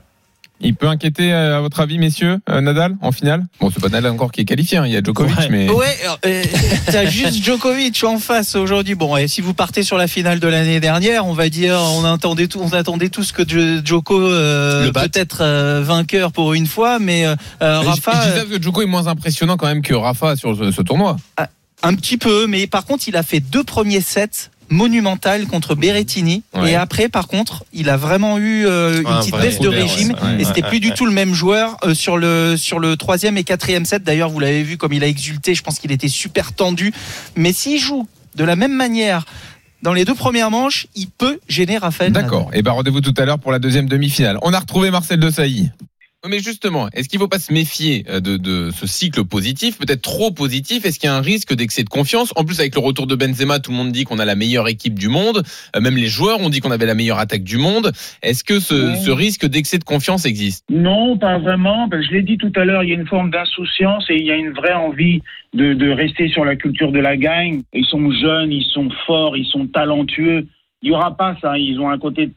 Il peut inquiéter, euh, à votre avis, messieurs, euh, Nadal en finale? Bon, c'est pas Nadal encore qui est qualifié, hein, il y a Djokovic, mais. Ouais, euh, t'as juste Djokovic en face aujourd'hui. Bon, et si vous partez sur la finale de l'année dernière, on va dire, on attendait tout, on attendait tous que Jo- Djoko euh, peut-être euh, vainqueur pour une fois, mais euh, euh, Je- Rafa. je disais que Djoko est moins impressionnant quand même que Rafa sur ce, ce tournoi. Ah, Un petit peu, mais par contre, il a fait deux premiers sets monumentales contre Berrettini Ouais. et après par contre il a vraiment eu euh, une Ouais, un petite baisse de régime ouais. Et c'était plus du tout le même joueur euh, sur le sur le troisième et quatrième set d'ailleurs vous l'avez vu comme il a exulté je pense qu'il était super tendu mais s'il joue de la même manière dans les deux premières manches il peut gêner Raphaël. D'accord. Et ben rendez-vous tout à l'heure pour la deuxième demi-finale. On a retrouvé Marcel Desailly. Mais justement, est-ce qu'il ne faut pas se méfier euh, de, de ce cycle positif, peut-être trop positif? Est-ce qu'il y a un risque d'excès de confiance? En plus, avec le retour de Benzema, tout le monde dit qu'on a la meilleure équipe du monde. Euh, Même les joueurs ont dit qu'on avait la meilleure attaque du monde. Est-ce que ce, risque d'excès de confiance existe? Non, pas vraiment. que je l'ai dit tout à l'heure, il y a une forme d'insouciance et il y a une vraie envie de, de rester sur la culture de la gagne. Ils sont jeunes, ils sont forts, ils sont talentueux. Il n'y aura pas ça. Ils ont un côté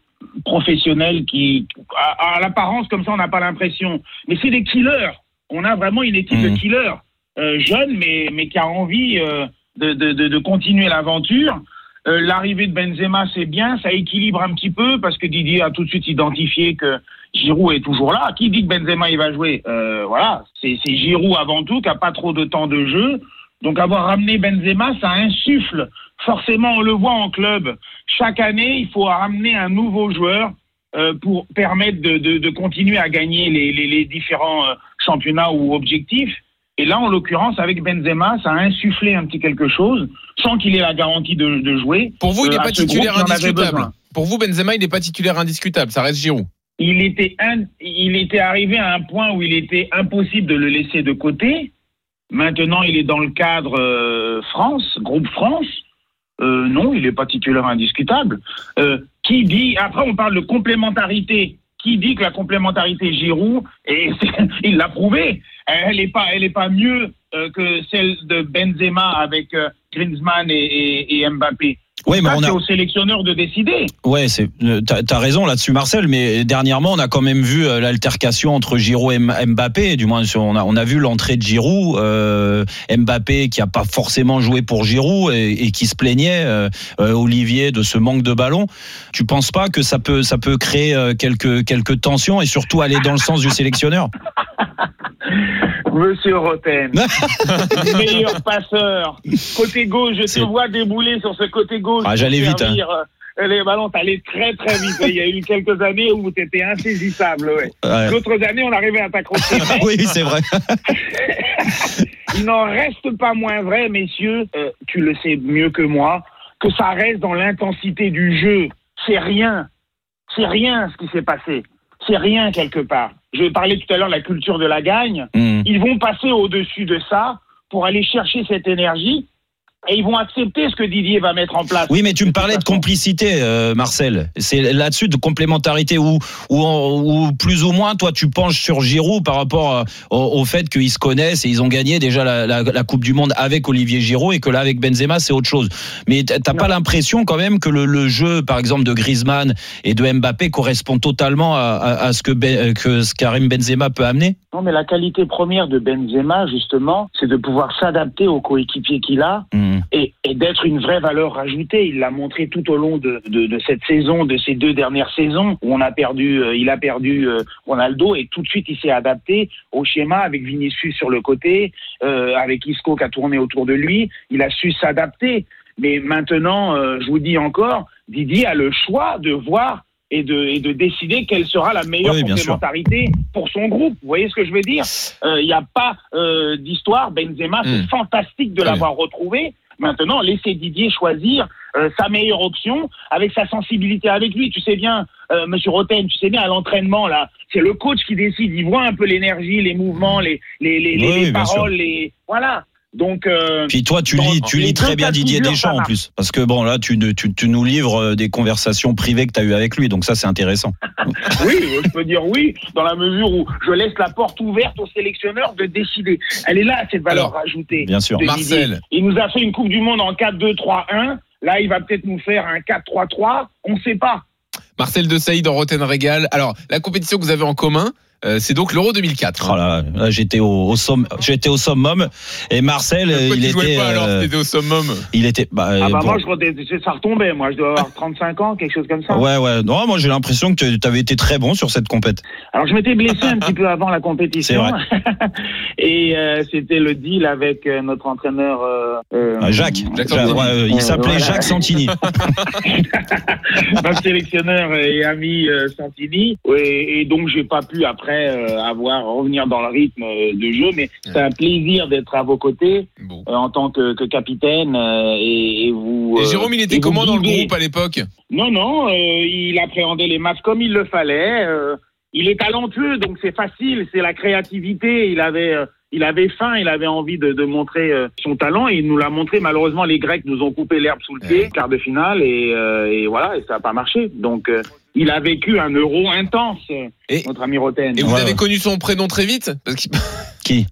professionnel qui, à, à l'apparence, comme ça, on n'a pas l'impression. Mais c'est des killers. On a vraiment une équipe de killers. Euh, jeunes, mais, mais qui a envie euh, de, de, de, de continuer l'aventure. Euh, L'arrivée de Benzema, c'est bien, ça équilibre un petit peu parce que Didier a tout de suite identifié que Giroud est toujours là. Qui dit que Benzema il va jouer? Euh, Voilà, c'est c'est Giroud avant tout qui a pas trop de temps de jeu. Donc avoir ramené Benzema, ça insuffle. Forcément, on le voit en club. Chaque année, il faut ramener un nouveau joueur euh, pour permettre de, de, de continuer à gagner les, les, les différents euh, championnats ou objectifs. Et là, en l'occurrence, avec Benzema, ça a insufflé un petit quelque chose, sans qu'il ait la garantie de, de jouer. Pour vous, il n'est Euh, pas titulaire indiscutable. Pour vous, Benzema, il n'est pas titulaire indiscutable. Ça reste Giroud. il était, il était arrivé à un point où il était impossible de le laisser de côté. Maintenant, il est dans le cadre euh, France, groupe France. Euh, non, il n'est pas titulaire indiscutable. Euh, qui dit, après on parle de complémentarité. Qui dit que la complémentarité Giroud, et il l'a prouvé, elle n'est pas, elle est pas mieux euh, que celle de Benzema avec euh, Griezmann et, et- et Mbappé. Oui, mais on a- c'est au sélectionneur de décider. Ouais, c'est euh, t'as as raison là-dessus, Marcel. Mais dernièrement, on a quand même vu euh, l'altercation entre Giroud et Mbappé. Du moins, on a, on a vu l'entrée de Giroud, euh, Mbappé qui a pas forcément joué pour Giroud et, et qui se plaignait, euh, Olivier, de ce manque de ballon. Tu penses pas que ça peut ça peut créer quelques quelques tensions et surtout aller dans le sens du sélectionneur? Monsieur Roten, meilleur passeur. Côté gauche, je te vois débouler sur ce côté gauche. Ah, j'allais vite, hein. euh, Les ballons, t'allais très très vite. Il y a eu quelques années où tu étais insaisissable. Ouais. Ouais. D'autres années, on arrivait à t'accrocher. Oui, c'est vrai. Il n'en reste pas moins vrai, messieurs, euh, tu le sais mieux que moi, que ça reste dans l'intensité du jeu. C'est rien. C'est rien ce qui s'est passé. C'est rien quelque part. Je parlais tout à l'heure de la culture de la gagne. Hmm. Ils vont passer au-dessus de ça pour aller chercher cette énergie et ils vont accepter ce que Didier va mettre en place. Oui, mais tu me parlais de complicité, euh, Marcel. C'est là-dessus de complémentarité où, où, où plus ou moins, toi, tu penches sur Giroud par rapport à- au, au fait qu'ils se connaissent et ils ont gagné déjà la, la- la Coupe du Monde avec Olivier Giroud et que là, avec Benzema, c'est autre chose. Mais t'as pas l'impression quand même que le, le jeu, par exemple, de Griezmann et de Mbappé correspond totalement à, à- à ce que, Ben- que ce Karim Benzema peut amener? Non, mais la qualité première de Benzema, justement, c'est de pouvoir s'adapter aux coéquipiers qu'il a et, et d'être une vraie valeur ajoutée. Il l'a montré tout au long de, de, de cette saison, de ces deux dernières saisons où on a perdu, euh, il a perdu euh, Ronaldo et tout de suite il s'est adapté au schéma avec Vinicius sur le côté, euh, avec Isco qui a tourné autour de lui. Il a su s'adapter. Mais maintenant, je vous dis encore, Didier a le choix de voir et de, et de décider quelle sera la meilleure Oui, complémentarité pour son groupe. Vous voyez ce que je veux dire? Il n'y a pas euh, d'histoire. Benzema, c'est fantastique de l'avoir retrouvé. Maintenant, laissez Didier choisir euh, sa meilleure option avec sa sensibilité avec lui. Tu sais bien, euh, Monsieur Roten, tu sais bien à l'entraînement là, c'est le coach qui décide. Il voit un peu l'énergie, les mouvements, les les les, les- Oui, les bien sûr. paroles, les voilà. Donc euh, Puis toi, tu dans- lis, tu lis très bien Didier Deschamps en plus. Parce que bon, là, tu, tu, tu nous livres euh, des conversations privées que tu as eues avec lui. Donc ça, c'est intéressant. Oui, je peux dire oui, dans la mesure où je laisse la porte ouverte au sélectionneur de décider. Elle est là, cette valeur Alors, ajoutée. bien sûr. de Didier. Marcel. Il nous a fait une Coupe du Monde en 4-2-3-1. Là, il va peut-être nous faire un 4-3-3. On ne sait pas. Marcel de Saïd en Roten Régal. Alors, la compétition que vous avez en commun, euh, c'est donc l'Euro 2004. Oh là, là, j'étais au, au somme, j'étais au summum. Et Marcel, Pourquoi il tu était, pas alors euh, au summum. il était. Bah, Ah bah pour- moi, je crois que ça retombait. Moi, je dois avoir 35 ans, quelque chose comme ça. Ouais, ouais. Non, moi, j'ai l'impression que tu avais été très bon sur cette compète. Alors, je m'étais blessé un petit peu avant la compétition. C'est Et euh, c'était le deal avec euh, notre entraîneur. Ah, Jacques, Jacques Jacques, Santini. ouais, euh, il s'appelait voilà. Jacques Santini. notre sélectionneur et ami euh, Santini. Et, et donc, j'ai pas pu après euh, avoir revenir dans le rythme euh, de jeu, mais c'est un plaisir d'être à vos côtés Bon. euh, en tant que, que capitaine euh, et, et vous. Et Jérôme, il était comment dans le groupe à l'époque? Non, non, il appréhendait les matchs comme il le fallait. il est talentueux, donc c'est facile, c'est la créativité. Il avait, il avait faim, il avait envie de, de montrer son talent et il nous l'a montré. Malheureusement, les Grecs nous ont coupé l'herbe sous le pied, quart de finale, et, euh, et voilà, et ça n'a pas marché. Donc, euh, il a vécu un euro intense, Et- notre ami Roten. Et vous Ouais, avez ouais. connu son prénom très vite Parce que- Qui?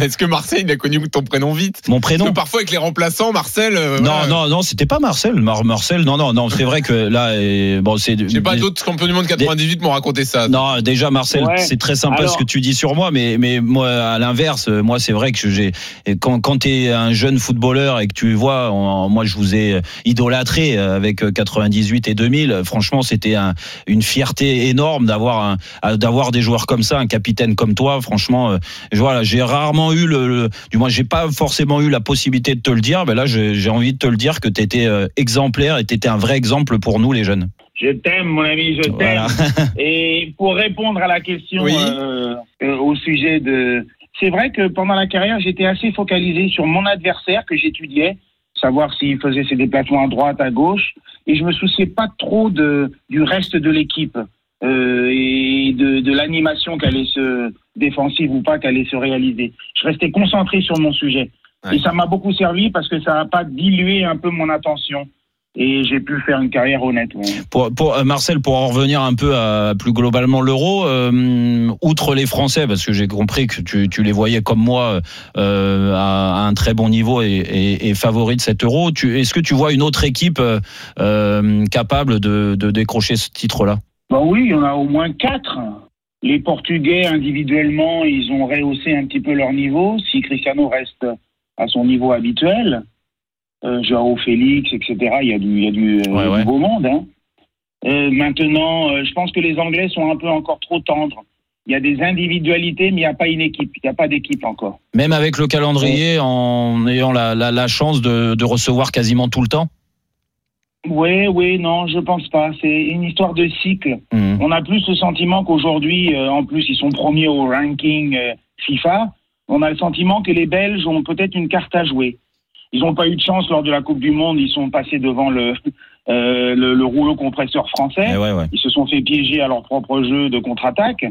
Est-ce que Marcel, il a connu ton prénom vite? Mon Parce prénom que parfois, avec les remplaçants, Marcel. euh, Non, voilà. non, non, c'était pas Marcel. Mar- Marcel, non, non, non. C'est vrai que là, euh, bon, c'est. Je sais pas, d'autres champions du monde 98 m'ont raconté ça. Non, déjà Marcel, Ouais. c'est très sympa Alors- ce que tu dis sur moi, mais mais moi à l'inverse, euh, moi c'est vrai que j'ai quand quand t'es un jeune footballeur et que tu vois, moi je vous ai idolâtré euh, avec euh, 98 et 2000. euh, Franchement, c'était un- une fierté énorme d'avoir un- d'avoir des joueurs comme ça, un capitaine comme toi. Franchement, euh, voilà, j'ai rarement eu le, le- du moins j'ai pas forcément eu la possibilité de te le dire, mais là j'ai envie de te le dire que t'étais euh, exemplaire et t'étais un vrai exemple pour nous les jeunes. Je t'aime, mon ami, je t'aime. Et pour répondre à la question Oui. euh, euh, au sujet de... C'est vrai que pendant la carrière, j'étais assez focalisé sur mon adversaire que j'étudiais, savoir s'il faisait ses déplacements à droite, à gauche, et je me souciais pas trop de, du reste de l'équipe euh, et de, de l'animation qu'allait se défensive ou pas qu'allait se réaliser. Je restais concentré sur mon sujet. Ouais. Et ça m'a beaucoup servi parce que ça n'a pas dilué un peu mon attention. Et j'ai pu faire une carrière honnête. ouais. Pour, pour euh, Marcel, pour en revenir un peu à plus globalement l'euro, euh, outre les Français, parce que j'ai compris que tu, tu les voyais comme moi euh, à, à un très bon niveau et, et, et favori de cet euro, est-ce que tu vois une autre équipe capable de, de décrocher ce titre-là? Bah oui, il y en a au moins quatre. Les Portugais, individuellement, ils ont rehaussé un petit peu leur niveau. Si Cristiano reste à son niveau habituel, euh, Joao Félix, etc., il y a du, il y a du, euh, Ouais, ouais. du beau monde. hein. Euh, maintenant, euh, je pense que les Anglais sont un peu encore trop tendres. Il y a des individualités, mais il n'y a pas une équipe. Il n'y a pas d'équipe encore. Même avec le calendrier, en ayant la, la, la chance de, de recevoir quasiment tout le temps Oui, oui, non, je pense pas. C'est une histoire de cycle. Mhm. On a plus le sentiment qu'aujourd'hui, euh, en plus, ils sont premiers au ranking euh, FIFA. On a le sentiment que les Belges ont peut-être une carte à jouer. Ils n'ont pas eu de chance lors de la Coupe du Monde. Ils sont passés devant le, euh, le, le rouleau compresseur français. Eh ouais, ouais. Ils se sont fait piéger à leur propre jeu de contre-attaque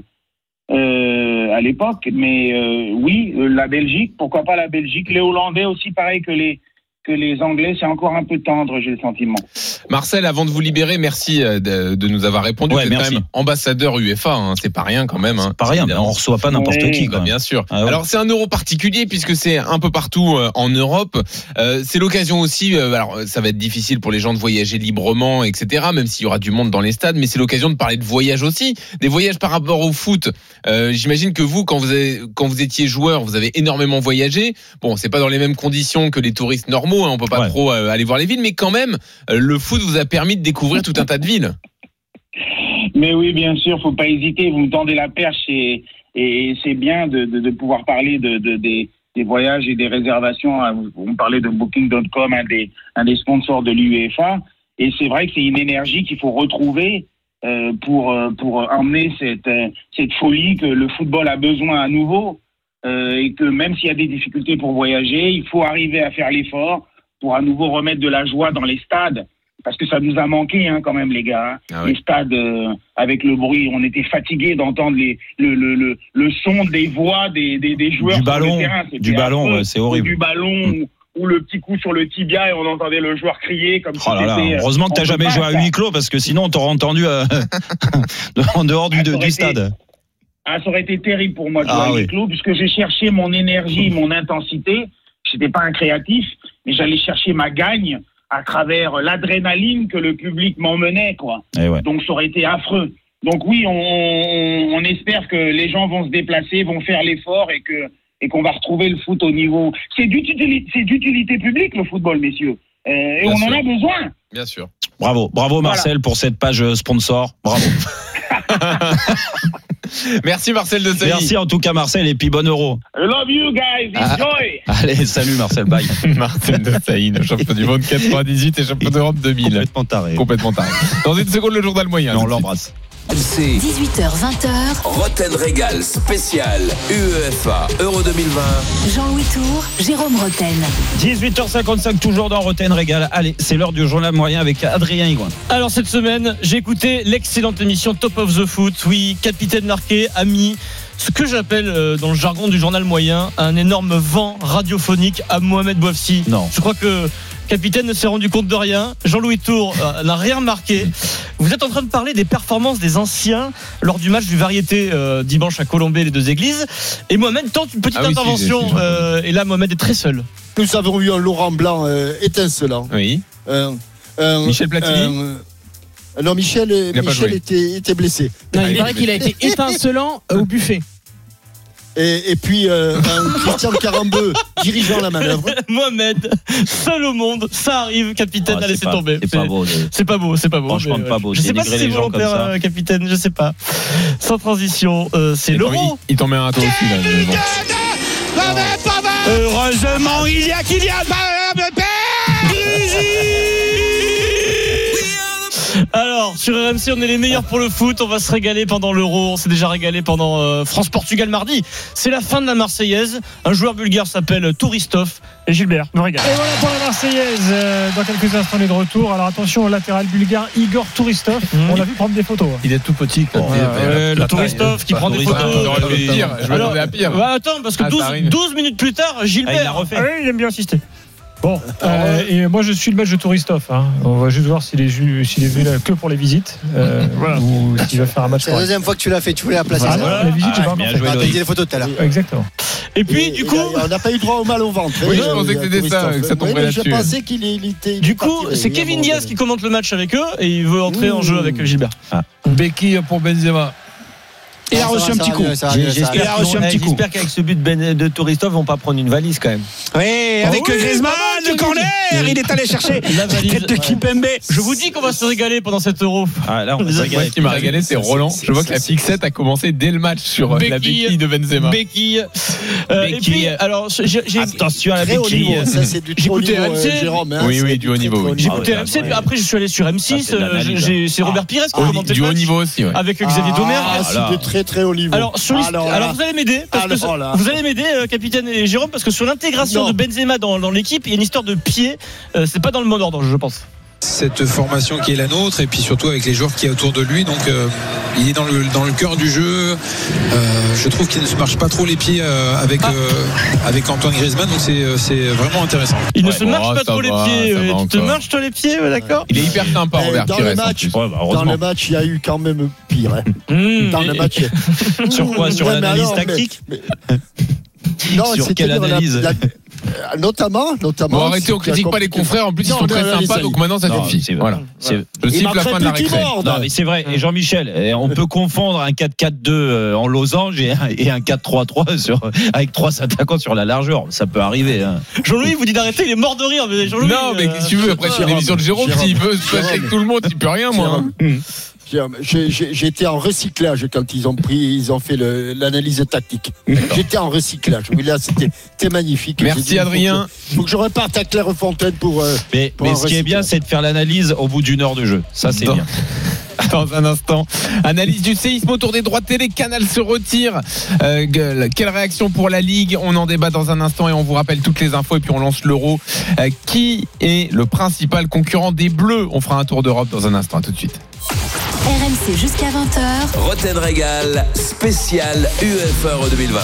à l'époque. Mais oui, la Belgique, pourquoi pas la Belgique? Les Hollandais aussi, pareil que les, que les Anglais, c'est encore un peu tendre, j'ai le sentiment. Marcel, avant de vous libérer, merci euh, de, de nous avoir répondu. Ouais, vous êtes merci. quand même ambassadeur UEFA, hein, c'est pas rien quand même. hein. Pas rien, on reçoit pas n'importe Ouais, qui. Quoi. bien sûr. Ah ouais. Alors c'est un euro particulier puisque c'est un peu partout euh, en Europe. Euh, c'est l'occasion aussi. euh, alors ça va être difficile pour les gens de voyager librement, etc. Même s'il y aura du monde dans les stades, mais c'est l'occasion de parler de voyage aussi, des voyages par rapport au foot. Euh, J'imagine que vous, quand vous avez, quand vous étiez joueur, vous avez énormément voyagé. Bon, c'est pas dans les mêmes conditions que les touristes normaux. Hein, on peut pas Ouais. trop euh, aller voir les villes, mais quand même, euh, le foot vous a permis de découvrir tout un tas de villes. Mais oui, bien sûr, faut pas hésiter. Vous me tendez la perche et, et c'est bien de, de, de pouvoir parler de, de- des, des voyages et des réservations. On parlait de Booking.com, un des, un des sponsors de l'UEFA. Et c'est vrai que c'est une énergie qu'il faut retrouver euh, pour, pour emmener cette, cette folie que le football a besoin à nouveau. Euh, et que même s'il y a des difficultés pour voyager, il faut arriver à faire l'effort pour à nouveau remettre de la joie dans les stades. Parce que ça nous a manqué hein, quand même les gars. hein. Ah oui. Les stades euh, avec le bruit, on était fatigués d'entendre les- le, le, le, le son des voix des, des, des joueurs Du sur ballon, le terrain. C'était du ballon, c'est Ou horrible. Du ballon ou, ou le petit coup sur le tibia et on entendait le joueur crier comme Oh là là, euh, heureusement que t'as jamais joué à ça. huis clos parce que sinon on t'aurait entendu en dehors du, Ah, du été- stade. Ah, ça aurait été terrible pour moi de jouer Ah à huis oui. clos, puisque j'ai cherché mon énergie, mon intensité. J'étais pas un créatif, mais j'allais chercher ma gagne à travers l'adrénaline que le public m'emmenait, quoi. Eh ouais. Donc ça aurait été affreux. Donc oui, on, on, on espère que les gens vont se déplacer, vont faire l'effort et que et qu'on va retrouver le foot au niveau. C'est d'utilité, c'est d'utilité publique le football, messieurs. Euh, et Bien on sûr. en a besoin. Bien sûr. Bravo, bravo Voilà. Marcel pour cette page euh, sponsor. Bravo. Merci Marcel de Sailly. Merci en tout cas Marcel et puis bon euro. I love you guys. Ah. Allez, salut Marcel, bye. Marcel de Sailly, champion du monde 98 et champion d'Europe 2000. Complètement taré. Complètement taré. Dans une seconde, le journal moyen. Et on l'embrasse. C'est 18h20h, Roten Régal spécial UEFA Euro 2020. Jean-Louis Tour, Jérôme Roten. 18h55 toujours dans Roten Régal. Allez, c'est l'heure du journal moyen avec Adrien Higuin. Alors cette semaine, j'ai écouté l'excellente émission Top of the Foot. Oui, capitaine marqué a mis ce que j'appelle euh, dans le jargon du journal moyen un énorme vent radiophonique à Mohamed Bouafsi. Non. Je crois que capitaine ne s'est rendu compte de rien. Jean-Louis Tour euh, n'a rien marqué. Vous êtes en train de parler des performances des anciens lors du match du Variété euh, dimanche à Colombey, les deux églises. Et Mohamed tente une petite Ah oui, intervention. si, si, euh, et là, Mohamed est très seul. Nous avons eu un Laurent Blanc euh, étincelant. Oui. Un- un- Michel Platini non, Michel, Michel était, était blessé. Non, il il paraît qu'il a été étincelant au buffet. Et, et puis euh, un Christian Carambeu dirigeant la manœuvre. Mohamed, seul au monde, ça arrive, capitaine, Ah, à laisser pas- tomber. C'est pas beau. C'est pas beau, c'est pas beau. Franchement, mais, pas beau, Je sais pas si c'est volontaire, ça. euh, capitaine, je sais pas. Sans transition, euh, c'est Laurent. Il, il t'en met un à toi aussi là. Heureusement, il y a Kylian Mbappé Alors, sur RMC, on est les meilleurs pour le foot. On va se régaler pendant l'Euro. On s'est déjà régalé pendant euh, France-Portugal mardi. C'est la fin de la Marseillaise. Un joueur bulgare s'appelle Touristov. Et Gilbert, nous régale. Et voilà pour la Marseillaise. Euh, Dans quelques instants, on est de retour. Alors attention au latéral bulgare Igor Touristov. Mhm. On l'a vu prendre des photos. Il est tout petit. quoi. Il euh, le Touristov qui prend des photos. Je Alors, m'attendais à pire. ouais, attends, parce que Ah, 12, ça arrive. 12 minutes plus tard, Ah, il l'a Gilbert. refait. Ah oui, il aime bien insister. Bon, euh, et moi je suis le match de Touristov. hein. On va juste voir s'il est, s'il est venu là que pour les visites euh, ou s'il va faire un match C'est la deuxième fois que tu l'as fait, tu voulais la placer. Ah ça. non, les visites, j'ai Ah, pas Ah, les photos tout à l'heure. Exactement. Et puis, Et- du coup, on n'a pas eu droit au mal au ventre. Oui, je pensais que c'était ça, que ça tomberait Oui, mais Je là-dessus. pensais qu'il était. du coup, c'est Kevin Diaz qui commente le match avec eux et il veut entrer en jeu avec Gilbert. Béquille pour Benzema. Il a reçu va, un petit va coup. va va Il a reçu un petit coup. J'espère qu'avec ce but de, ben, Touristov, ils vont pas prendre une valise quand même. Oui, avec oui, Griezmann, mal, le corner, il est allé chercher La valise, tête de. Je vous dis qu'on va se régaler pendant cet euro. Ah, là, on va se Moi, ce qui m'a régalé, c'est Roland. Je vois que la fixette a commencé dès le match sur euh, la Béquille. de Benzema. Béquille. Euh, et Béquille. puis, alors, j'ai Attention à la béquille. J'ai écouté niveau, RMC. euh, Jérôme. hein, Oui, oui, du haut niveau, j'ai Ah écouté RMC, ouais. après je suis allé sur Ça, M6, c'est c'est Robert Pires qui a Ah, commenté du haut niveau aussi. avec Xavier Domer. Ah, là. c'est de très très haut niveau. Alors, sur l'hist- Alors alors, là- vous allez m'aider ça- là. vous allez m'aider euh, capitaine et Jérôme parce que sur l'intégration de Benzema dans, dans l'équipe il y a une histoire de pied euh, c'est pas dans le mot d'ordre je pense cette formation qui est la nôtre et puis surtout avec les joueurs qui est autour de lui donc euh, il est dans le, dans le cœur du jeu Euh, je trouve qu'il ne se marche pas trop les pieds euh, avec, Ah. euh, avec Antoine Griezmann donc c'est c'est vraiment intéressant il ne Ouais, se marche pas trop les pieds tu te marches toi les pieds ouais, d'accord Il est hyper sympa, Eh, Robert dans le match. Ouais, bah, Dans le match, il y a eu quand même pire. hein. Mmh, Dans et- le match. Sur quoi Sur Ouais, l'analyse tactique mais- Non, Sur quelle la- analyse la- euh, Notamment, notamment. Bon, arrêtez, on critique pas les confrères. En plus, ils sont très sympas, donc maintenant ça suffit. c'est- Voilà. c'est- Je siffle la fin de la récré. Non, mais c'est vrai. Et Jean-Michel, eh, on peut confondre un 4-4-2 euh, en losange et un, et un 4-3-3 sur, avec trois attaquants sur la largeur. Ça peut arriver. hein. Jean-Louis vous dit d'arrêter il est mort de rire mais Jean-Louis Non, mais euh, qu'est-ce que tu veux Après, c'est une Jérôme, émission de Jérôme. S'il veut se Jérôme. avec tout le monde, il peut rien, moi. J'étais en recyclage quand ils ont pris, ils ont fait l'analyse tactique. J'étais en recyclage. Oui, là, c'était magnifique. Merci, dit, il faut Adrien. que- Faut que je reparte à Clairefontaine pour. euh, Mais, Pour mais ce qui est bien, c'est de faire l'analyse au bout d'une heure de jeu. Ça, c'est bien. dans un instant. Analyse du séisme autour des droits télé. Canal se retire. Euh, gueule. Quelle réaction pour la Ligue? On en débat dans un instant et on vous rappelle toutes les infos et puis on lance l'euro. Euh, qui est le principal concurrent des Bleus? On fera un tour d'Europe dans un instant. À tout de suite. RMC jusqu'à 20h. Roten Régal, spécial UEFA Euro 2020.